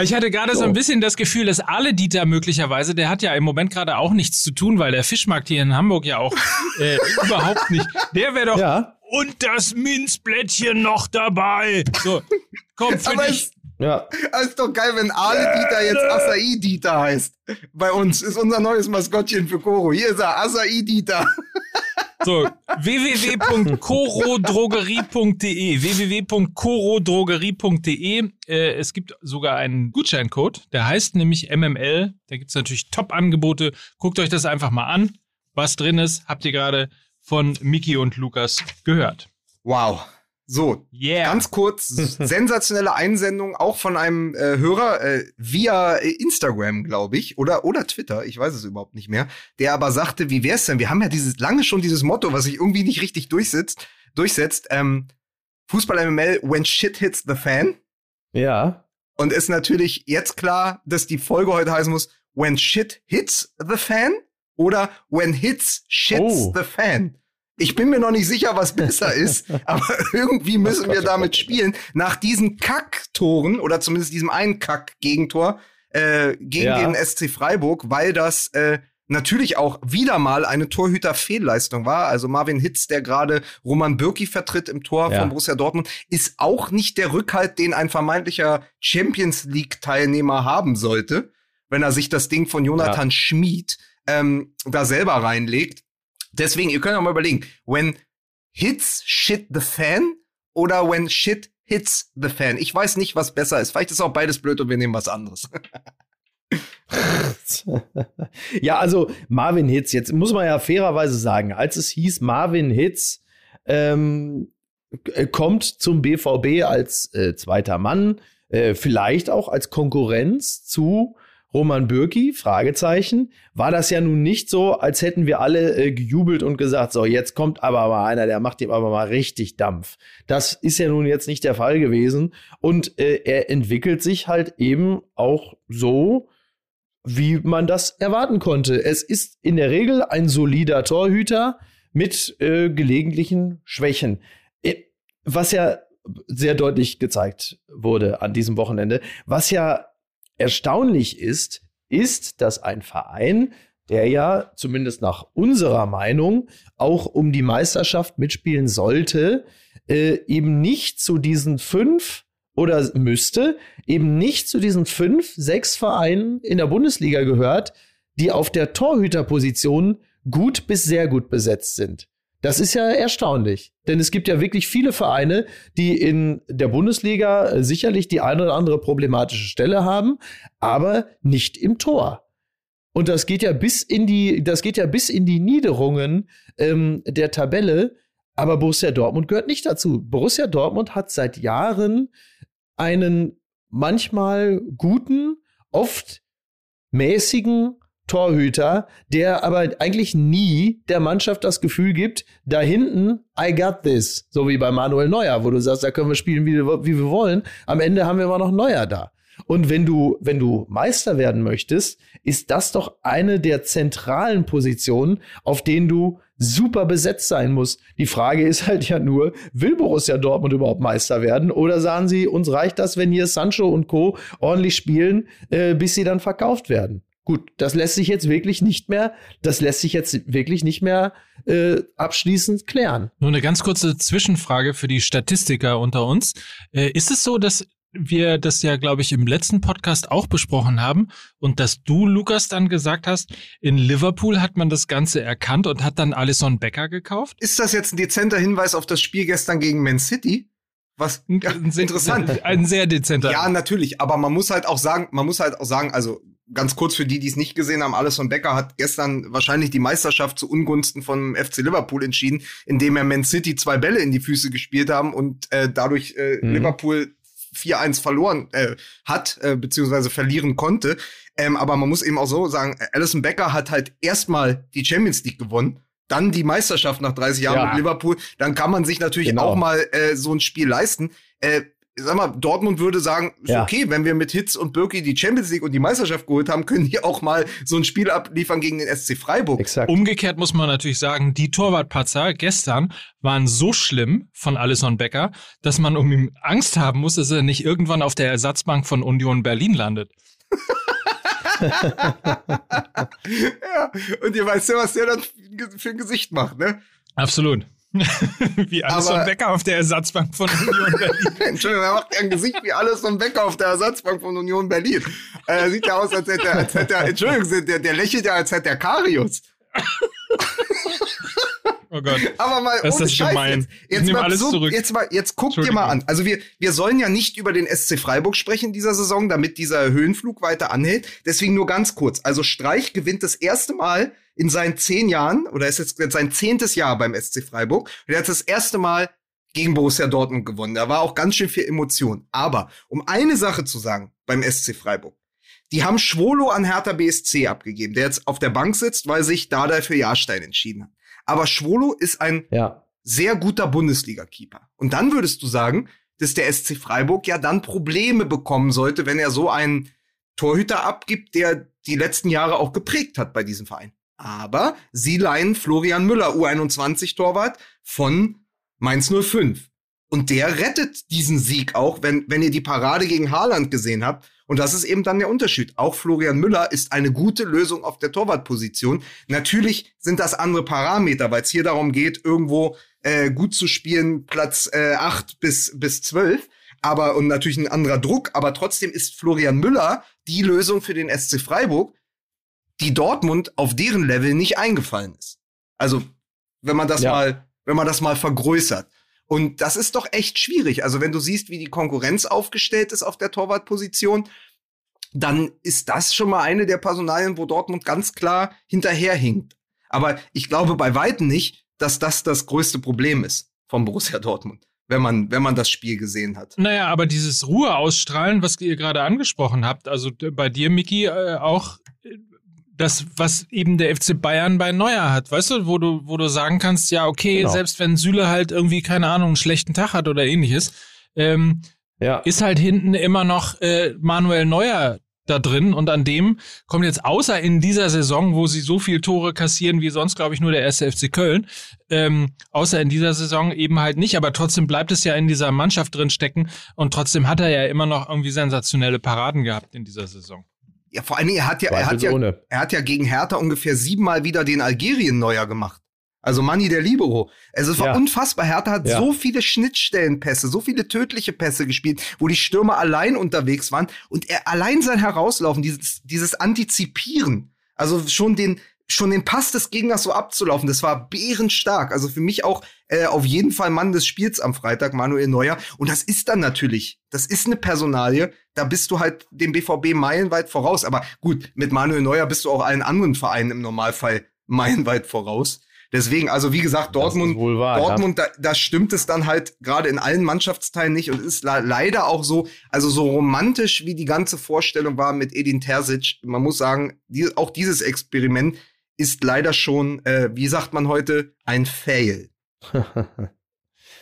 Ich hatte gerade so. so. ein bisschen das Gefühl, dass alle Dieter möglicherweise, der hat ja im Moment gerade auch nichts zu tun, weil der Fischmarkt hier in Hamburg ja auch äh, überhaupt nicht. Der wäre doch. Ja. Und das Minzblättchen noch dabei. So, komm, für Aber dich. Ja. Es ist doch geil, wenn Ale Dieter jetzt Acai Dieter heißt. Bei uns ist unser neues Maskottchen für Koro. Hier ist er, Acai Dieter. So, www.corodrogerie.de www.corodrogerie.de äh, Es gibt sogar einen Gutscheincode, der heißt nämlich MML. Da gibt's natürlich Top-Angebote. Guckt euch das einfach mal an. Was drin ist, habt ihr gerade von Miki und Lukas gehört. Wow. So, yeah. ganz kurz, sensationelle Einsendung auch von einem äh, Hörer äh, via äh, Instagram, glaube ich, oder oder Twitter, ich weiß es überhaupt nicht mehr, der aber sagte, wie wär's denn? Wir haben ja dieses lange schon dieses Motto, was sich irgendwie nicht richtig durchsetzt, durchsetzt. Ähm, Fußball MML, when shit hits the fan. Ja. Und ist natürlich jetzt klar, dass die Folge heute heißen muss, when shit hits the fan oder when hits shits oh. the fan. Ich bin mir noch nicht sicher, was besser ist, aber irgendwie müssen wir damit spielen. Nach diesen Kacktoren oder zumindest diesem einen Kack-Gegentor äh, gegen ja. den SC Freiburg, weil das äh, natürlich auch wieder mal eine Torhüter-Fehlleistung war. Also Marvin Hitz, der gerade Roman Bürki vertritt im Tor ja. von Borussia Dortmund, ist auch nicht der Rückhalt, den ein vermeintlicher Champions League-Teilnehmer haben sollte, wenn er sich das Ding von Jonathan ja. Schmid ähm, da selber reinlegt. Deswegen, ihr könnt auch mal überlegen, when hits shit the fan oder when shit hits the fan. Ich weiß nicht, was besser ist. Vielleicht ist auch beides blöd und wir nehmen was anderes. ja, also Marvin Hitz, jetzt muss man ja fairerweise sagen, als es hieß, Marvin Hitz ähm, kommt zum BVB als äh, zweiter Mann, äh, vielleicht auch als Konkurrenz zu Roman Bürki, Fragezeichen, war das ja nun nicht so, als hätten wir alle äh, gejubelt und gesagt, so, jetzt kommt aber mal einer, der macht ihm aber mal richtig Dampf. Das ist ja nun jetzt nicht der Fall gewesen. Und äh, er entwickelt sich halt eben auch so, wie man das erwarten konnte. Es ist in der Regel ein solider Torhüter mit äh, gelegentlichen Schwächen. Äh, was ja sehr deutlich gezeigt wurde an diesem Wochenende, was ja erstaunlich ist, ist, dass ein Verein, der ja zumindest nach unserer Meinung auch um die Meisterschaft mitspielen sollte, äh, eben nicht zu diesen fünf oder müsste eben nicht zu diesen fünf, sechs Vereinen in der Bundesliga gehört, die auf der Torhüterposition gut bis sehr gut besetzt sind. Das ist ja erstaunlich, denn es gibt ja wirklich viele Vereine, die in der Bundesliga äh, sicherlich die eine oder andere problematische Stelle haben, aber nicht im Tor. Und das geht ja bis in die, das geht ja bis in die Niederungen ähm, der Tabelle. Aber Borussia Dortmund gehört nicht dazu. Borussia Dortmund hat seit Jahren einen manchmal guten, oft mäßigen Torhüter, der aber eigentlich nie der Mannschaft das Gefühl gibt, da hinten, I got this. So wie bei Manuel Neuer, wo du sagst, da können wir spielen, wie, wie wir wollen. Am Ende haben wir immer noch Neuer da. Und wenn du, wenn du Meister werden möchtest, ist das doch eine der zentralen Positionen, auf denen du super besetzt sein musst. Die Frage ist halt ja nur, will Borussia Dortmund überhaupt Meister werden? Oder sagen sie, uns reicht das, wenn hier Sancho und Co. ordentlich spielen, äh, bis sie dann verkauft werden? Gut, das lässt sich jetzt wirklich nicht mehr, das lässt sich jetzt wirklich nicht mehr äh, abschließend klären. Nur eine ganz kurze Zwischenfrage für die Statistiker unter uns. Äh, ist es so, dass wir das ja, glaube ich, im letzten Podcast auch besprochen haben und dass du, Lukas, dann gesagt hast, in Liverpool hat man das Ganze erkannt und hat dann Alison Becker gekauft? Ist das jetzt ein dezenter Hinweis auf das Spiel gestern gegen Man City? Was ja, interessant. Ein sehr dezenter. Ja, natürlich, aber man muss halt auch sagen, man muss halt auch sagen, also ganz kurz für die, die es nicht gesehen haben, Alisson Becker hat gestern wahrscheinlich die Meisterschaft zu Ungunsten von FC Liverpool entschieden, indem er Man City zwei Bälle in die Füße gespielt haben und äh, dadurch äh, mhm. Liverpool 4-1 verloren äh, hat, äh, beziehungsweise verlieren konnte. Ähm, aber man muss eben auch so sagen, Alison Becker hat halt erstmal die Champions League gewonnen dann die Meisterschaft nach 30 Jahren ja. mit Liverpool, dann kann man sich natürlich genau. auch mal äh, so ein Spiel leisten. Äh, sag mal, Dortmund würde sagen, ist ja. okay, wenn wir mit Hitz und Birki die Champions League und die Meisterschaft geholt haben, können die auch mal so ein Spiel abliefern gegen den SC Freiburg. Exakt. Umgekehrt muss man natürlich sagen, die Torwartpatzer gestern waren so schlimm von Alisson Becker, dass man um ihn Angst haben muss, dass er nicht irgendwann auf der Ersatzbank von Union Berlin landet. ja, und ihr weißt ja, was der dann für ein Gesicht macht, ne? Absolut. wie alles vom Bäcker auf der Ersatzbank von Union Berlin. Entschuldigung, er macht ja ein Gesicht wie alles vom Bäcker auf der Ersatzbank von Union Berlin. Er sieht ja aus, als hätte er, als hätte er Entschuldigung, der, der lächelt ja, als hätte er Karius. Oh Gott. Aber mal, das ist Scheiß, gemein. Jetzt, jetzt, mal so, zurück. jetzt mal, jetzt guck dir mal an. Also wir, wir sollen ja nicht über den SC Freiburg sprechen dieser Saison, damit dieser Höhenflug weiter anhält. Deswegen nur ganz kurz. Also Streich gewinnt das erste Mal in seinen zehn Jahren, oder ist jetzt sein zehntes Jahr beim SC Freiburg. Und er hat das erste Mal gegen Borussia Dortmund gewonnen. Da war auch ganz schön viel Emotion. Aber um eine Sache zu sagen beim SC Freiburg. Die haben Schwolo an Hertha BSC abgegeben, der jetzt auf der Bank sitzt, weil sich Dada für Jahrstein entschieden hat. Aber Schwolo ist ein ja. sehr guter Bundesliga-Keeper. Und dann würdest du sagen, dass der SC Freiburg ja dann Probleme bekommen sollte, wenn er so einen Torhüter abgibt, der die letzten Jahre auch geprägt hat bei diesem Verein. Aber sie leihen Florian Müller, U21-Torwart von Mainz 05. Und der rettet diesen Sieg auch, wenn, wenn ihr die Parade gegen Haaland gesehen habt. Und das ist eben dann der Unterschied. Auch Florian Müller ist eine gute Lösung auf der Torwartposition. Natürlich sind das andere Parameter, weil es hier darum geht, irgendwo äh, gut zu spielen, Platz äh, 8 bis, bis 12. Aber, und natürlich ein anderer Druck, aber trotzdem ist Florian Müller die Lösung für den SC Freiburg, die Dortmund auf deren Level nicht eingefallen ist. Also, wenn man das ja. mal, wenn man das mal vergrößert. Und das ist doch echt schwierig. Also wenn du siehst, wie die Konkurrenz aufgestellt ist auf der Torwartposition, dann ist das schon mal eine der Personalien, wo Dortmund ganz klar hinterherhinkt. Aber ich glaube bei weitem nicht, dass das das größte Problem ist vom Borussia Dortmund wenn man, wenn man das Spiel gesehen hat. Naja, aber dieses Ruhe ausstrahlen, was ihr gerade angesprochen habt, also bei dir, Miki, äh, auch das, was eben der FC Bayern bei Neuer hat, weißt du, wo du, wo du sagen kannst, ja, okay, genau. selbst wenn Süle halt irgendwie, keine Ahnung, einen schlechten Tag hat oder ähnliches, ähm, ja. ist halt hinten immer noch äh, Manuel Neuer da drin und an dem kommt jetzt außer in dieser Saison, wo sie so viel Tore kassieren wie sonst, glaube ich, nur der erste FC Köln, ähm, außer in dieser Saison eben halt nicht, aber trotzdem bleibt es ja in dieser Mannschaft drin stecken und trotzdem hat er ja immer noch irgendwie sensationelle Paraden gehabt in dieser Saison. Ja, vor allen Dingen, er hat ja, er hat ja, er hat ja gegen Hertha ungefähr siebenmal wieder den Algerien neuer gemacht. Also Manni der Libero. Also es war ja. unfassbar. Hertha hat ja. so viele Schnittstellenpässe, so viele tödliche Pässe gespielt, wo die Stürmer allein unterwegs waren und er allein sein Herauslaufen, dieses, dieses Antizipieren, also schon den, schon den Pass des Gegners so abzulaufen, das war bärenstark. Also für mich auch äh, auf jeden Fall Mann des Spiels am Freitag, Manuel Neuer. Und das ist dann natürlich, das ist eine Personalie, da bist du halt dem BVB meilenweit voraus. Aber gut, mit Manuel Neuer bist du auch allen anderen Vereinen im Normalfall meilenweit voraus. Deswegen, also wie gesagt, Dortmund, wahr, Dortmund, ja. da, da stimmt es dann halt gerade in allen Mannschaftsteilen nicht und ist leider auch so, also so romantisch wie die ganze Vorstellung war mit Edin Terzic. Man muss sagen, die, auch dieses Experiment ist leider schon, äh, wie sagt man heute, ein Fail.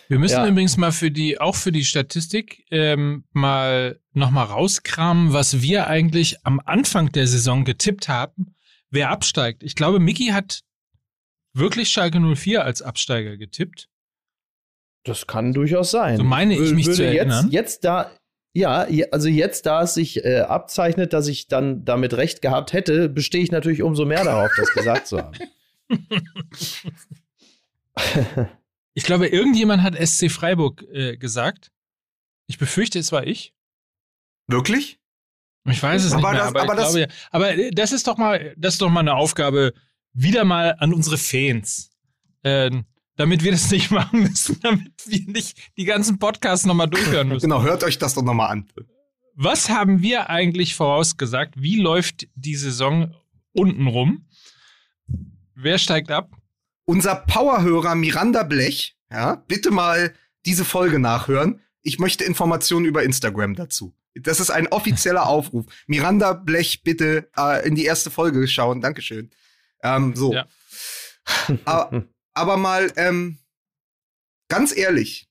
Wir müssen ja. übrigens mal für die, auch für die Statistik, ähm, mal nochmal rauskramen, was wir eigentlich am Anfang der Saison getippt haben, wer absteigt. Ich glaube, Mickey hat wirklich Schalke 04 als Absteiger getippt. Das kann durchaus sein. So meine ich mich Würde zu erinnern. Jetzt, jetzt da, Ja, also jetzt, da es sich äh, abzeichnet, dass ich dann damit recht gehabt hätte, bestehe ich natürlich umso mehr darauf, das gesagt zu haben. ich glaube, irgendjemand hat SC Freiburg äh, gesagt. Ich befürchte, es war ich. Wirklich? Ich weiß es aber nicht mehr, das, aber, aber, das, glaube, aber äh, das ist doch mal, das ist doch mal eine Aufgabe wieder mal an unsere Fans. Äh, damit wir das nicht machen müssen, damit wir nicht die ganzen Podcasts nochmal durchhören müssen. Genau, hört euch das doch nochmal an. Was haben wir eigentlich vorausgesagt? Wie läuft die Saison unten rum? Wer steigt ab? Unser Powerhörer Miranda Blech, ja, bitte mal diese Folge nachhören. Ich möchte Informationen über Instagram dazu. Das ist ein offizieller Aufruf. Miranda Blech, bitte äh, in die erste Folge schauen. Dankeschön. Ähm, so. Ja. aber, aber mal ähm, ganz ehrlich,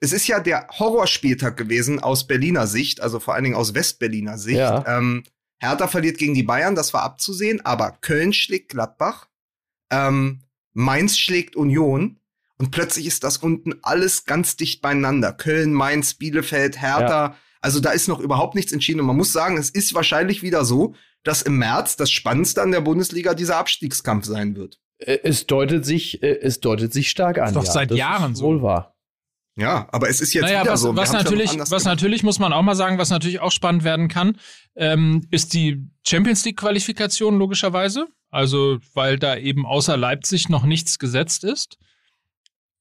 es ist ja der Horrorspieltag gewesen aus Berliner Sicht, also vor allen Dingen aus Westberliner Sicht. Ja. Ähm, Hertha verliert gegen die Bayern, das war abzusehen, aber Köln schlägt Gladbach, ähm, Mainz schlägt Union und plötzlich ist das unten alles ganz dicht beieinander. Köln, Mainz, Bielefeld, Hertha. Ja. Also da ist noch überhaupt nichts entschieden und man muss sagen, es ist wahrscheinlich wieder so, dass im März das Spannendste an der Bundesliga dieser Abstiegskampf sein wird. Äh, es deutet sich, äh, es deutet sich stark an. Das ist doch ja, seit Jahren so. Wohl wahr. Ja, aber es ist jetzt naja, wieder was, so. Was natürlich, was natürlich muss man auch mal sagen, was natürlich auch spannend werden kann, ähm, ist die Champions League Qualifikation logischerweise. Also weil da eben außer Leipzig noch nichts gesetzt ist.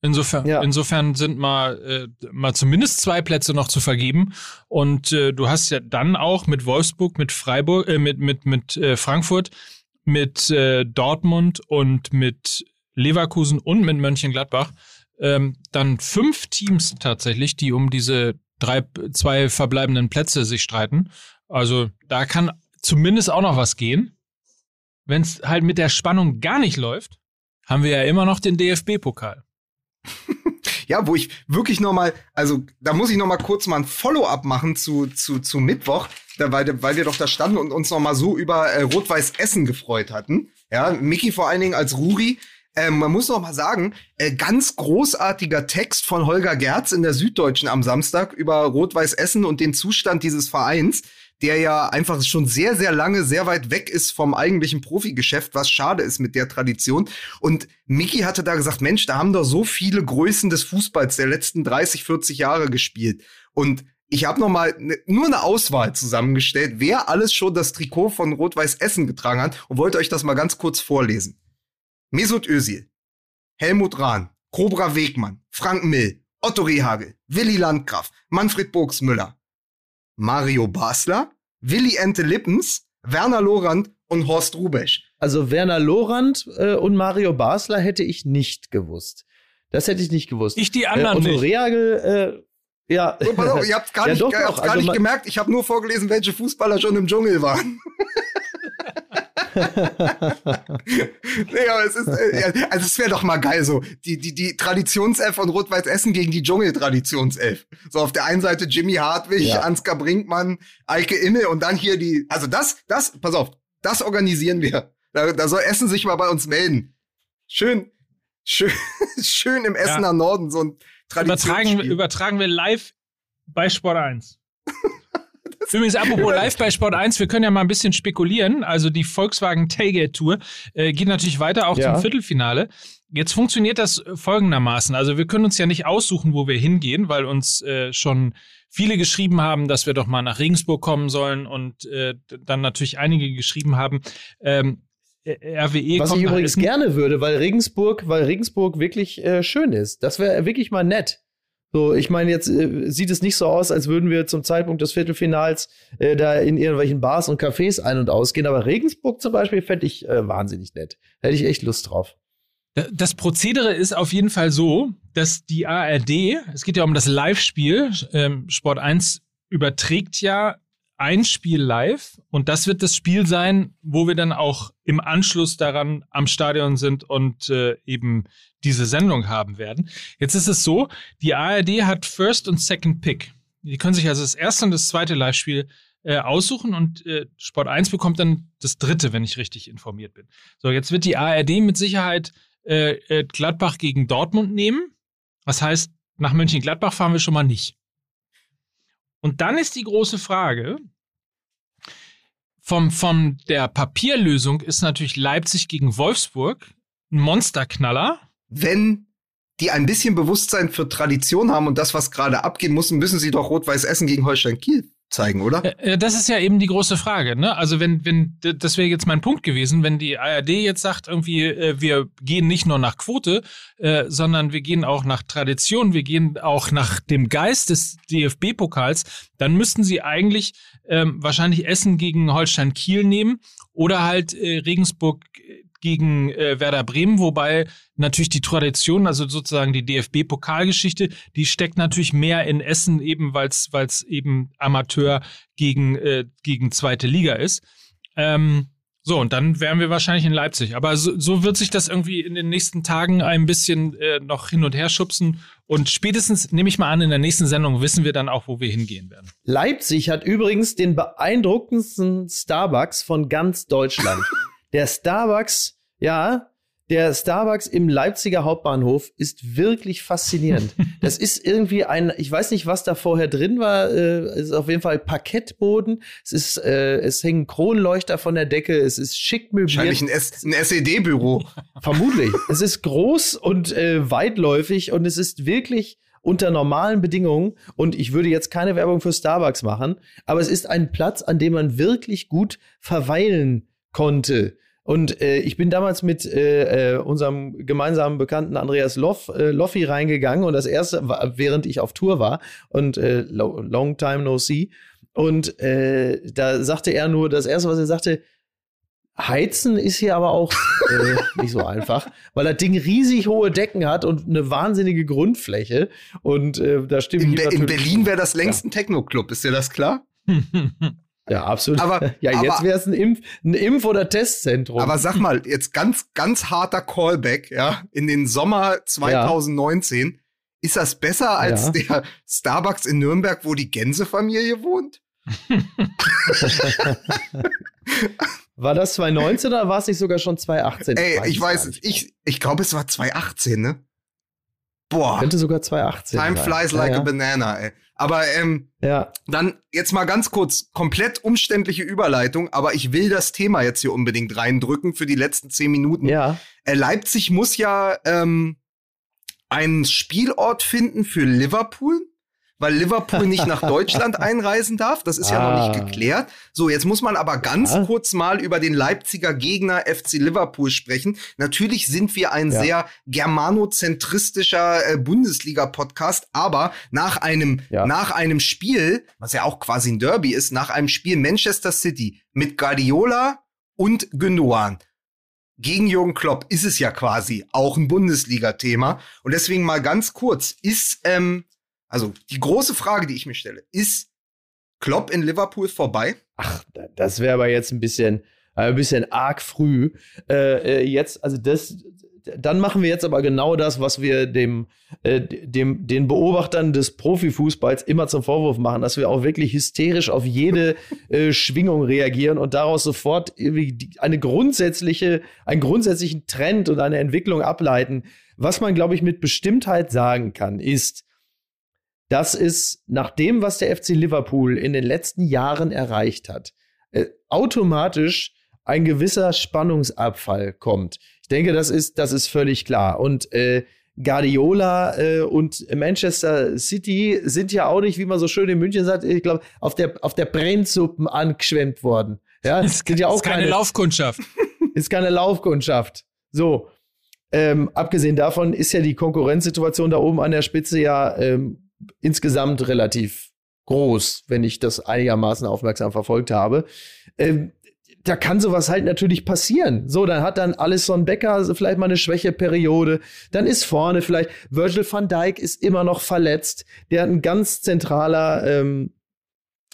Insofern, ja. insofern sind mal, äh, mal zumindest zwei Plätze noch zu vergeben. Und äh, du hast ja dann auch mit Wolfsburg, mit Freiburg, äh, mit, mit, mit äh, Frankfurt mit äh, Dortmund und mit Leverkusen und mit Mönchengladbach ähm, dann fünf Teams tatsächlich, die um diese drei, zwei verbleibenden Plätze sich streiten. Also da kann zumindest auch noch was gehen. Wenn es halt mit der Spannung gar nicht läuft, haben wir ja immer noch den DFB-Pokal. ja, wo ich wirklich noch mal, also da muss ich noch mal kurz mal ein Follow-up machen zu, zu, zu Mittwoch, weil, weil wir doch da standen und uns noch mal so über äh, Rot-Weiß Essen gefreut hatten. Ja, Mickey vor allen Dingen als Ruri. Ähm, man muss noch mal sagen, äh, ganz großartiger Text von Holger Gerz in der Süddeutschen am Samstag über Rot-Weiß Essen und den Zustand dieses Vereins der ja einfach schon sehr, sehr lange sehr weit weg ist vom eigentlichen Profigeschäft, was schade ist mit der Tradition. Und Mickey hatte da gesagt, Mensch, da haben doch so viele Größen des Fußballs der letzten 30, 40 Jahre gespielt. Und ich habe noch mal ne, nur eine Auswahl zusammengestellt, wer alles schon das Trikot von Rot-Weiß Essen getragen hat und wollte euch das mal ganz kurz vorlesen. Mesut Özil, Helmut Rahn, Cobra Wegmann, Frank Mill, Otto Rehagel, Willi Landgraf, Manfred Burgsmüller, Mario Basler, Willi Ente Lippens, Werner Lorand und Horst Rubesch. Also Werner Lorand äh, und Mario Basler hätte ich nicht gewusst. Das hätte ich nicht gewusst. Ich die anderen äh, und Reagel, äh, ja. So, pass auf, ihr habt gar ja, nicht, doch, doch. gar also nicht gemerkt, ich habe nur vorgelesen, welche Fußballer schon im Dschungel waren. nee, aber es ist, äh, also es wäre doch mal geil so. Die, die, die Traditionself von Rot-Weiß Essen gegen die Dschungel-Traditionself. So auf der einen Seite Jimmy Hartwig, ja. Ansgar Brinkmann, Eike Imme und dann hier die, also das, das, pass auf, das organisieren wir. Da, da soll Essen sich mal bei uns melden. Schön, schön, schön im Essener ja. Norden so ein Übertragen, übertragen wir live bei Sport 1. Übrigens, apropos live bei Sport 1, wir können ja mal ein bisschen spekulieren. Also die Volkswagen Tailgate Tour äh, geht natürlich weiter auch ja. zum Viertelfinale. Jetzt funktioniert das folgendermaßen. Also wir können uns ja nicht aussuchen, wo wir hingehen, weil uns äh, schon viele geschrieben haben, dass wir doch mal nach Regensburg kommen sollen und äh, dann natürlich einige geschrieben haben, ähm, RWE Was ich übrigens gerne würde, weil Regensburg, weil Regensburg wirklich äh, schön ist. Das wäre wirklich mal nett. So, ich meine, jetzt äh, sieht es nicht so aus, als würden wir zum Zeitpunkt des Viertelfinals äh, da in irgendwelchen Bars und Cafés ein- und ausgehen. Aber Regensburg zum Beispiel fände ich äh, wahnsinnig nett. Hätte ich echt Lust drauf. Das Prozedere ist auf jeden Fall so, dass die ARD, es geht ja um das Live-Spiel, ähm, Sport 1 überträgt ja ein Spiel live und das wird das Spiel sein, wo wir dann auch im Anschluss daran am Stadion sind und äh, eben diese Sendung haben werden. Jetzt ist es so, die ARD hat First und Second Pick. Die können sich also das erste und das zweite Live-Spiel äh, aussuchen und äh, Sport 1 bekommt dann das dritte, wenn ich richtig informiert bin. So, jetzt wird die ARD mit Sicherheit äh, äh, Gladbach gegen Dortmund nehmen. Was heißt, nach Mönchengladbach fahren wir schon mal nicht. Und dann ist die große Frage, vom, von der Papierlösung ist natürlich Leipzig gegen Wolfsburg ein Monsterknaller. Wenn die ein bisschen Bewusstsein für Tradition haben und das, was gerade abgehen muss, müssen sie doch Rot-Weiß Essen gegen Holstein Kiel zeigen, oder? Äh, das ist ja eben die große Frage. Ne? Also wenn, wenn, das wäre jetzt mein Punkt gewesen, wenn die ARD jetzt sagt, irgendwie, äh, wir gehen nicht nur nach Quote, äh, sondern wir gehen auch nach Tradition, wir gehen auch nach dem Geist des DFB-Pokals, dann müssten sie eigentlich ähm, wahrscheinlich Essen gegen Holstein Kiel nehmen oder halt äh, Regensburg gegen äh, Werder Bremen, wobei natürlich die Tradition, also sozusagen die DFB-Pokalgeschichte, die steckt natürlich mehr in Essen, eben weil es eben Amateur gegen, äh, gegen zweite Liga ist. Ähm, so, und dann wären wir wahrscheinlich in Leipzig. Aber so, so wird sich das irgendwie in den nächsten Tagen ein bisschen äh, noch hin und her schubsen. Und spätestens, nehme ich mal an, in der nächsten Sendung wissen wir dann auch, wo wir hingehen werden. Leipzig hat übrigens den beeindruckendsten Starbucks von ganz Deutschland. Der Starbucks, ja, der Starbucks im Leipziger Hauptbahnhof ist wirklich faszinierend. Das ist irgendwie ein, ich weiß nicht, was da vorher drin war. Äh, es ist auf jeden Fall Parkettboden. Es ist, äh, es hängen Kronleuchter von der Decke. Es ist schick möbliert. Wahrscheinlich ein, S ein SED-Büro. Vermutlich. es ist groß und äh, weitläufig und es ist wirklich unter normalen Bedingungen, und ich würde jetzt keine Werbung für Starbucks machen, aber es ist ein Platz, an dem man wirklich gut verweilen konnte. Und äh, ich bin damals mit äh, äh, unserem gemeinsamen Bekannten Andreas Loff, äh, Loffi reingegangen und das erste, war, während ich auf Tour war und äh, long time no see. Und äh, da sagte er nur, das erste, was er sagte, Heizen ist hier aber auch äh, nicht so einfach, weil das Ding riesig hohe Decken hat und eine wahnsinnige Grundfläche. Und äh, da stimmt In, Be in Berlin wäre das längst ein Techno-Club, ist dir das klar? Ja, absolut. Aber, ja, jetzt wäre es ein Impf-, ein Impf oder Testzentrum. Aber sag mal, jetzt ganz, ganz harter Callback, ja, in den Sommer 2019. Ja. Ist das besser als ja. der Starbucks in Nürnberg, wo die Gänsefamilie wohnt? war das 2019 oder war es nicht sogar schon 2018? Ey, ich weiß, ich, ich, ich glaube, es war 2018, ne? Boah. Könnte sogar 2018 Time sein. flies like ja, a banana, ey. Aber ähm, ja. dann jetzt mal ganz kurz, komplett umständliche Überleitung, aber ich will das Thema jetzt hier unbedingt reindrücken für die letzten zehn Minuten. Ja. Äh, Leipzig muss ja ähm, einen Spielort finden für Liverpool weil Liverpool nicht nach Deutschland einreisen darf. Das ist ah. ja noch nicht ah. geklärt. So, jetzt muss man aber ganz ja. kurz mal über den Leipziger Gegner FC Liverpool sprechen. Natürlich sind wir ein ja. sehr germanozentristischer äh, Bundesliga-Podcast, aber nach einem, ja. nach einem Spiel, was ja auch quasi ein Derby ist, nach einem Spiel Manchester City mit Guardiola und Gündogan gegen Jürgen Klopp ist es ja quasi auch ein Bundesliga-Thema. Und deswegen mal ganz kurz, ist ähm, also die große Frage, die ich mir stelle, ist Klopp in Liverpool vorbei? Ach, das wäre aber jetzt ein bisschen, äh, ein bisschen arg früh. Äh, äh, jetzt, also das, dann machen wir jetzt aber genau das, was wir dem, äh, dem, den Beobachtern des Profifußballs immer zum Vorwurf machen, dass wir auch wirklich hysterisch auf jede äh, Schwingung reagieren und daraus sofort eine grundsätzliche, einen grundsätzlichen Trend und eine Entwicklung ableiten. Was man, glaube ich, mit Bestimmtheit sagen kann, ist, dass es nach dem, was der FC Liverpool in den letzten Jahren erreicht hat, äh, automatisch ein gewisser Spannungsabfall kommt. Ich denke, das ist, das ist völlig klar. Und äh, Guardiola äh, und Manchester City sind ja auch nicht, wie man so schön in München sagt, ich glaube, auf der, auf der Brennsuppen angeschwemmt worden. Ja, es sind ja auch ist keine, keine Laufkundschaft. Ist keine Laufkundschaft. So. Ähm, abgesehen davon ist ja die Konkurrenzsituation da oben an der Spitze ja ähm, insgesamt relativ groß, wenn ich das einigermaßen aufmerksam verfolgt habe. Ähm, da kann sowas halt natürlich passieren. So, dann hat dann Alisson Becker vielleicht mal eine Schwächeperiode. Dann ist vorne vielleicht Virgil van Dijk ist immer noch verletzt. Der ein ganz zentraler ähm,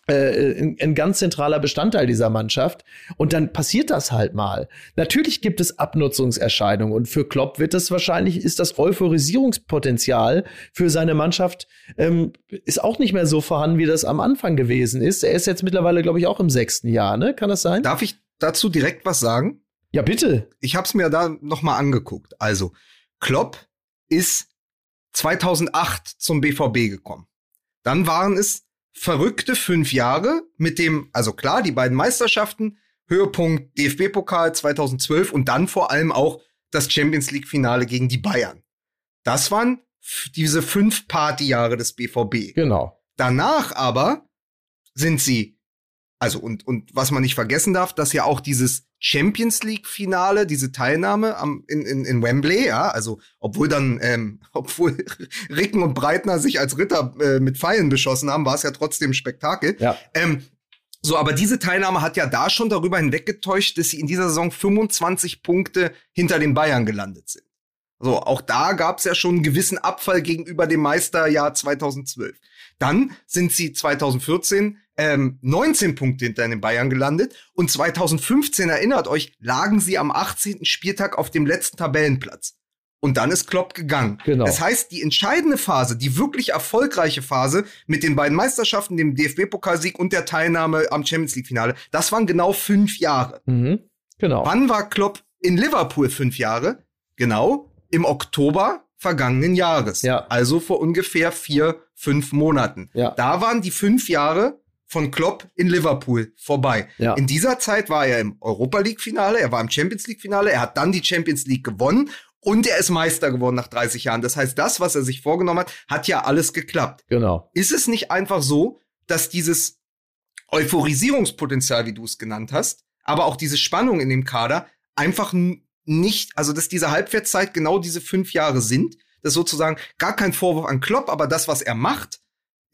äh, ein, ein, ganz zentraler Bestandteil dieser Mannschaft. Und dann passiert das halt mal. Natürlich gibt es Abnutzungserscheinungen und für Klopp wird das wahrscheinlich, ist das Euphorisierungspotenzial für seine Mannschaft ähm, ist auch nicht mehr so vorhanden, wie das am Anfang gewesen ist. Er ist jetzt mittlerweile, glaube ich, auch im sechsten Jahr, ne? Kann das sein? Darf ich dazu direkt was sagen? Ja, bitte. Ich habe es mir da noch mal angeguckt. Also, Klopp ist 2008 zum BVB gekommen. Dann waren es verrückte fünf Jahre mit dem, also klar, die beiden Meisterschaften, Höhepunkt DFB-Pokal 2012 und dann vor allem auch das Champions League-Finale gegen die Bayern. Das waren diese fünf Partyjahre des BVB. Genau. Danach aber sind sie, also und, und was man nicht vergessen darf, dass ja auch dieses Champions League Finale, diese Teilnahme am, in, in, in Wembley, ja, also obwohl dann, ähm, obwohl Ricken und Breitner sich als Ritter äh, mit Pfeilen beschossen haben, war es ja trotzdem Spektakel. Ja. Ähm, so, aber diese Teilnahme hat ja da schon darüber hinweggetäuscht, dass sie in dieser Saison 25 Punkte hinter den Bayern gelandet sind. So, auch da gab es ja schon einen gewissen Abfall gegenüber dem Meisterjahr 2012. Dann sind sie 2014 ähm, 19 Punkte hinter den Bayern gelandet und 2015, erinnert euch, lagen sie am 18. Spieltag auf dem letzten Tabellenplatz. Und dann ist Klopp gegangen. Genau. Das heißt, die entscheidende Phase, die wirklich erfolgreiche Phase mit den beiden Meisterschaften, dem DFB-Pokalsieg und der Teilnahme am Champions League-Finale, das waren genau fünf Jahre. Mhm. Genau. Wann war Klopp in Liverpool fünf Jahre? Genau, im Oktober vergangenen Jahres. Ja. Also vor ungefähr vier, fünf Monaten. Ja. Da waren die fünf Jahre von Klopp in Liverpool vorbei. Ja. In dieser Zeit war er im Europa League Finale, er war im Champions League Finale, er hat dann die Champions League gewonnen und er ist Meister geworden nach 30 Jahren. Das heißt, das, was er sich vorgenommen hat, hat ja alles geklappt. Genau. Ist es nicht einfach so, dass dieses Euphorisierungspotenzial, wie du es genannt hast, aber auch diese Spannung in dem Kader einfach nicht, also dass diese Halbwertszeit genau diese fünf Jahre sind, das ist sozusagen gar kein Vorwurf an Klopp, aber das, was er macht,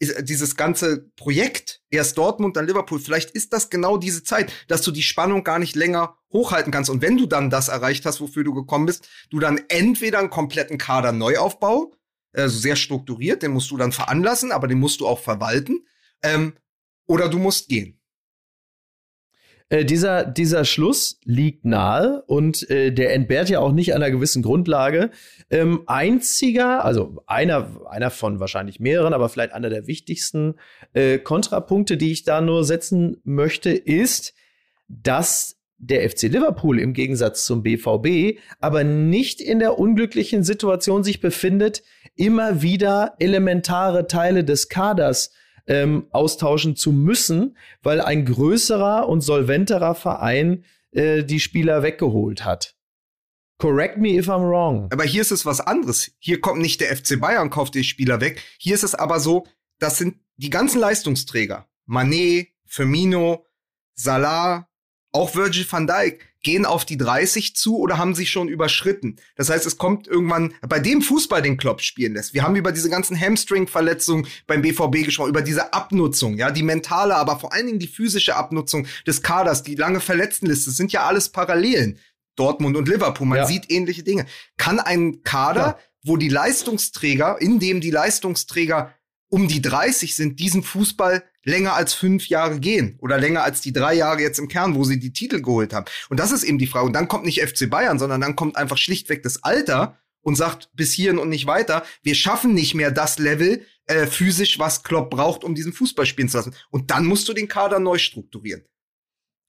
dieses ganze Projekt, erst Dortmund, dann Liverpool, vielleicht ist das genau diese Zeit, dass du die Spannung gar nicht länger hochhalten kannst. Und wenn du dann das erreicht hast, wofür du gekommen bist, du dann entweder einen kompletten Kader Neuaufbau, also sehr strukturiert, den musst du dann veranlassen, aber den musst du auch verwalten, ähm, oder du musst gehen. Äh, dieser, dieser Schluss liegt nahe und äh, der entbehrt ja auch nicht einer gewissen Grundlage. Ähm, einziger, also einer, einer von wahrscheinlich mehreren, aber vielleicht einer der wichtigsten äh, Kontrapunkte, die ich da nur setzen möchte, ist, dass der FC Liverpool im Gegensatz zum BVB aber nicht in der unglücklichen Situation sich befindet, immer wieder elementare Teile des Kaders ähm, austauschen zu müssen, weil ein größerer und solventerer Verein äh, die Spieler weggeholt hat. Correct me if I'm wrong. Aber hier ist es was anderes. Hier kommt nicht der FC Bayern, kauft die Spieler weg. Hier ist es aber so, das sind die ganzen Leistungsträger. Manet, Firmino, Salah, auch Virgil van Dijk gehen auf die 30 zu oder haben sich schon überschritten. Das heißt, es kommt irgendwann bei dem Fußball, den Klopp spielen lässt. Wir haben über diese ganzen Hamstring-Verletzungen beim BVB gesprochen, über diese Abnutzung, ja, die mentale, aber vor allen Dingen die physische Abnutzung des Kaders, die lange Verletztenliste, sind ja alles Parallelen. Dortmund und Liverpool, man Ja. sieht ähnliche Dinge. Kann ein Kader, Klar. wo die Leistungsträger, in dem die Leistungsträger um die 30 sind, diesen Fußball länger als fünf Jahre gehen oder länger als die drei Jahre jetzt im Kern, wo sie die Titel geholt haben. Und das ist eben die Frage. Und dann kommt nicht FC Bayern, sondern dann kommt einfach schlichtweg das Alter und sagt bis hierhin und nicht weiter. Wir schaffen nicht mehr das Level äh, physisch, was Klopp braucht, um diesen Fußball spielen zu lassen. Und dann musst du den Kader neu strukturieren.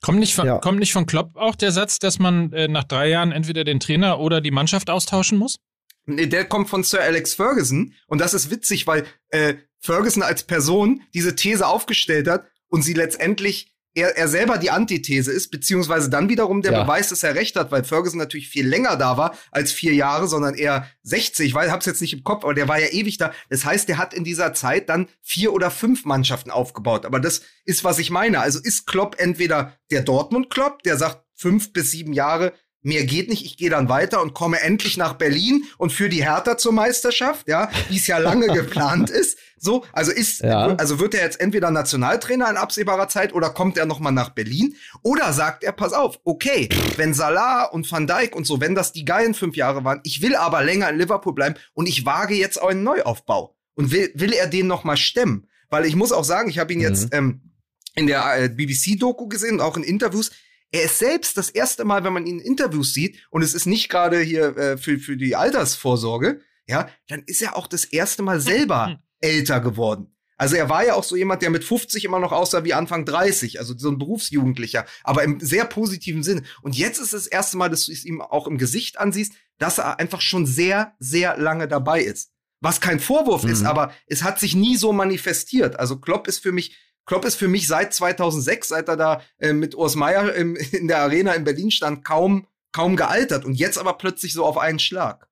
Kommt nicht, von, Ja. kommt nicht von Klopp auch der Satz, dass man äh, nach drei Jahren entweder den Trainer oder die Mannschaft austauschen muss? Nee, der kommt von Sir Alex Ferguson und das ist witzig, weil äh, Ferguson als Person diese These aufgestellt hat und sie letztendlich er, er selber die Antithese ist, beziehungsweise dann wiederum der Ja. Beweis, dass er recht hat, weil Ferguson natürlich viel länger da war als vier Jahre, sondern eher 60, weil hab's jetzt nicht im Kopf, aber der war ja ewig da. Das heißt, der hat in dieser Zeit dann vier oder fünf Mannschaften aufgebaut. Aber das ist, was ich meine. Also ist Klopp entweder der Dortmund-Klopp, der sagt fünf bis sieben Jahre, mehr geht nicht, ich gehe dann weiter und komme endlich nach Berlin und für die Hertha zur Meisterschaft, ja, wie es ja lange geplant ist. So, also ist, Ja. also wird er jetzt entweder Nationaltrainer in absehbarer Zeit oder kommt er noch mal nach Berlin oder sagt er, pass auf, okay, wenn Salah und Van Dijk und so, wenn das die geilen fünf Jahre waren, ich will aber länger in Liverpool bleiben und ich wage jetzt auch einen Neuaufbau und will, will er den noch mal stemmen, weil ich muss auch sagen, ich habe ihn jetzt ähm, in der äh, BBC-Doku gesehen und auch in Interviews. Er ist selbst das erste Mal, wenn man ihn in Interviews sieht, und es ist nicht gerade hier äh, für, für die Altersvorsorge, ja, dann ist er auch das erste Mal selber älter geworden. Also er war ja auch so jemand, der mit 50 immer noch aussah wie Anfang 30, also so ein Berufsjugendlicher, aber im sehr positiven Sinne. Und jetzt ist es das erste Mal, dass du es ihm auch im Gesicht ansiehst, dass er einfach schon sehr, sehr lange dabei ist. Was kein Vorwurf mhm. ist, aber es hat sich nie so manifestiert. Also Klopp ist für mich Klopp ist für mich seit 2006, seit er da äh, mit Urs Meier im, in der Arena in Berlin stand, kaum, kaum gealtert und jetzt aber plötzlich so auf einen Schlag.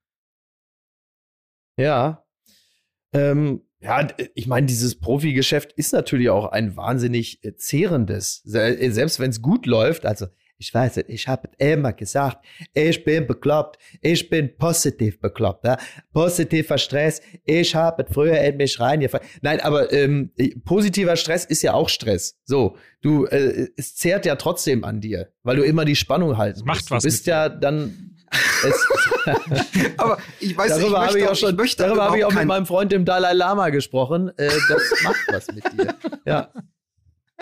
Ja. Ähm, ja, ich meine, dieses Profigeschäft ist natürlich auch ein wahnsinnig äh, zehrendes. Äh, selbst wenn es gut läuft, also ich weiß nicht, ich habe immer gesagt, ich bin bekloppt, ich bin positiv bekloppt, ja? positiver Stress, ich habe früher in mich reingefallen. Nein, aber ähm, positiver Stress ist ja auch Stress. So, du, äh, es zehrt ja trotzdem an dir, weil du immer die Spannung halten Macht was. Du bist ja dann aber ich weiß darüber habe ich auch schon, ich darüber habe ich auch mit meinem Freund dem Dalai Lama gesprochen. Äh, das macht was mit dir. Ja.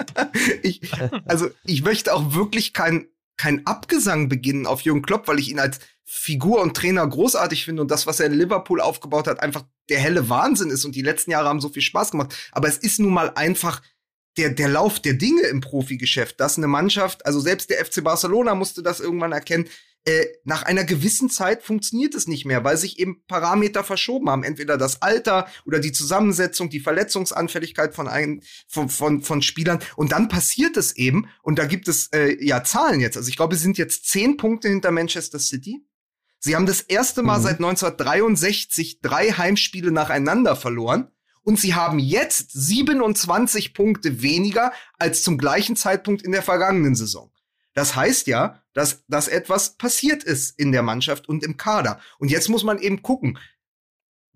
ich, also ich möchte auch wirklich kein, kein Abgesang beginnen auf Jürgen Klopp, weil ich ihn als Figur und Trainer großartig finde und das, was er in Liverpool aufgebaut hat, einfach der helle Wahnsinn ist und die letzten Jahre haben so viel Spaß gemacht. Aber es ist nun mal einfach der, der Lauf der Dinge im Profigeschäft, dass eine Mannschaft, also selbst der FC Barcelona musste das irgendwann erkennen, äh, nach einer gewissen Zeit funktioniert es nicht mehr, weil sich eben Parameter verschoben haben. Entweder das Alter oder die Zusammensetzung, die Verletzungsanfälligkeit von, ein, von, von, von Spielern. Und dann passiert es eben, und da gibt es äh, ja Zahlen jetzt. Also ich glaube, sie sind jetzt zehn Punkte hinter Manchester City. Sie haben das erste Mal mhm. seit 1963 drei Heimspiele nacheinander verloren. Und sie haben jetzt 27 Punkte weniger als zum gleichen Zeitpunkt in der vergangenen Saison. Das heißt ja, dass, dass etwas passiert ist in der Mannschaft und im Kader. Und jetzt muss man eben gucken,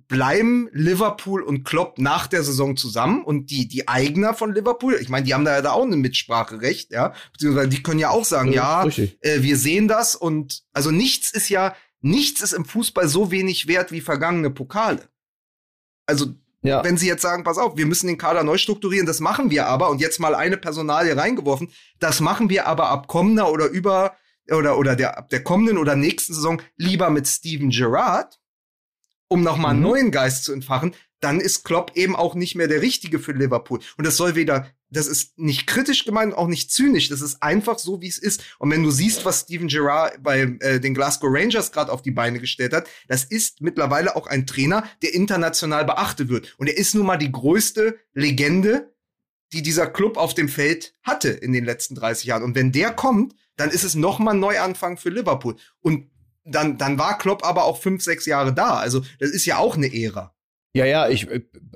bleiben Liverpool und Klopp nach der Saison zusammen und die, die Eigner von Liverpool, ich meine, die haben da ja da auch ein Mitspracherecht, ja, beziehungsweise die können ja auch sagen, ja, ja äh, wir sehen das und also nichts ist ja, nichts ist im Fußball so wenig wert wie vergangene Pokale. Also ja. Wenn sie jetzt sagen, pass auf, wir müssen den Kader neu strukturieren, das machen wir aber, und jetzt mal eine Personalie reingeworfen, das machen wir aber ab kommender oder über oder, oder der, ab der kommenden oder nächsten Saison lieber mit Steven Gerrard, um nochmal mhm. einen neuen Geist zu entfachen, dann ist Klopp eben auch nicht mehr der Richtige für Liverpool. Und das soll weder, das ist nicht kritisch gemeint, auch nicht zynisch. Das ist einfach so, wie es ist. Und wenn du siehst, was Steven Gerrard bei äh, den Glasgow Rangers gerade auf die Beine gestellt hat, das ist mittlerweile auch ein Trainer, der international beachtet wird. Und er ist nun mal die größte Legende, die dieser Club auf dem Feld hatte in den letzten 30 Jahren. Und wenn der kommt, dann ist es noch mal ein Neuanfang für Liverpool. Und dann, dann war Klopp aber auch fünf, sechs Jahre da. Also das ist ja auch eine Ära. Ja, ja, ich,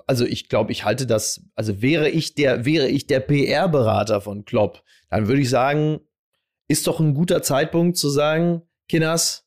also ich glaube, ich halte das, also wäre ich der, wäre ich der PR-Berater von Klopp, dann würde ich sagen, ist doch ein guter Zeitpunkt zu sagen, Kinners,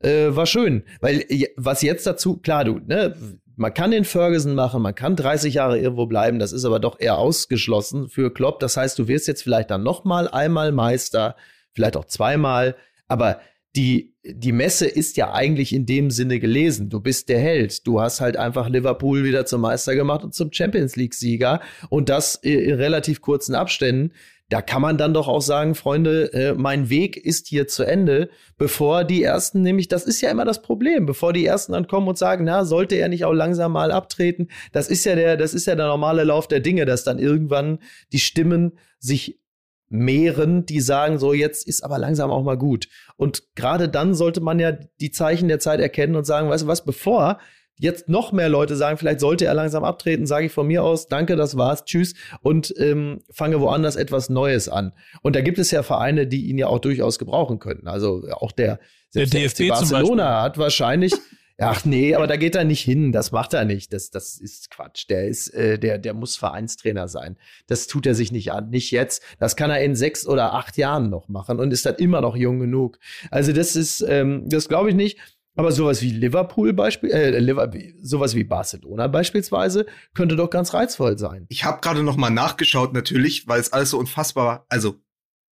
äh, war schön. Weil was jetzt dazu, klar, du, ne, man kann den Ferguson machen, man kann 30 Jahre irgendwo bleiben, das ist aber doch eher ausgeschlossen für Klopp. Das heißt, du wirst jetzt vielleicht dann noch mal einmal Meister, vielleicht auch zweimal, aber die, die Messe ist ja eigentlich in dem Sinne gelesen. Du bist der Held. Du hast halt einfach Liverpool wieder zum Meister gemacht und zum Champions League-Sieger und das in relativ kurzen Abständen. Da kann man dann doch auch sagen, Freunde, äh, mein Weg ist hier zu Ende, bevor die ersten, nämlich, das ist ja immer das Problem, bevor die ersten dann kommen und sagen, na, sollte er nicht auch langsam mal abtreten? Das ist ja der, das ist ja der normale Lauf der Dinge, dass dann irgendwann die Stimmen sich mehren, die sagen, so jetzt ist aber langsam auch mal gut. Und gerade dann sollte man ja die Zeichen der Zeit erkennen und sagen, weißt du was, bevor jetzt noch mehr Leute sagen, vielleicht sollte er langsam abtreten, sage ich von mir aus, danke, das war's, tschüss und ähm, fange woanders etwas Neues an. Und da gibt es ja Vereine, die ihn ja auch durchaus gebrauchen könnten. Also auch der, der DFB Barcelona hat wahrscheinlich Ach nee, aber da geht er nicht hin. Das macht er nicht. Das, das ist Quatsch. Der ist, äh, der, der muss Vereinstrainer sein. Das tut er sich nicht an. Nicht jetzt. Das kann er in sechs oder acht Jahren noch machen und ist dann immer noch jung genug. Also das ist, ähm, das glaube ich nicht. Aber sowas wie Liverpool Beispiel, äh, sowas wie Barcelona beispielsweise könnte doch ganz reizvoll sein. Ich habe gerade noch mal nachgeschaut natürlich, weil es alles so unfassbar war. Also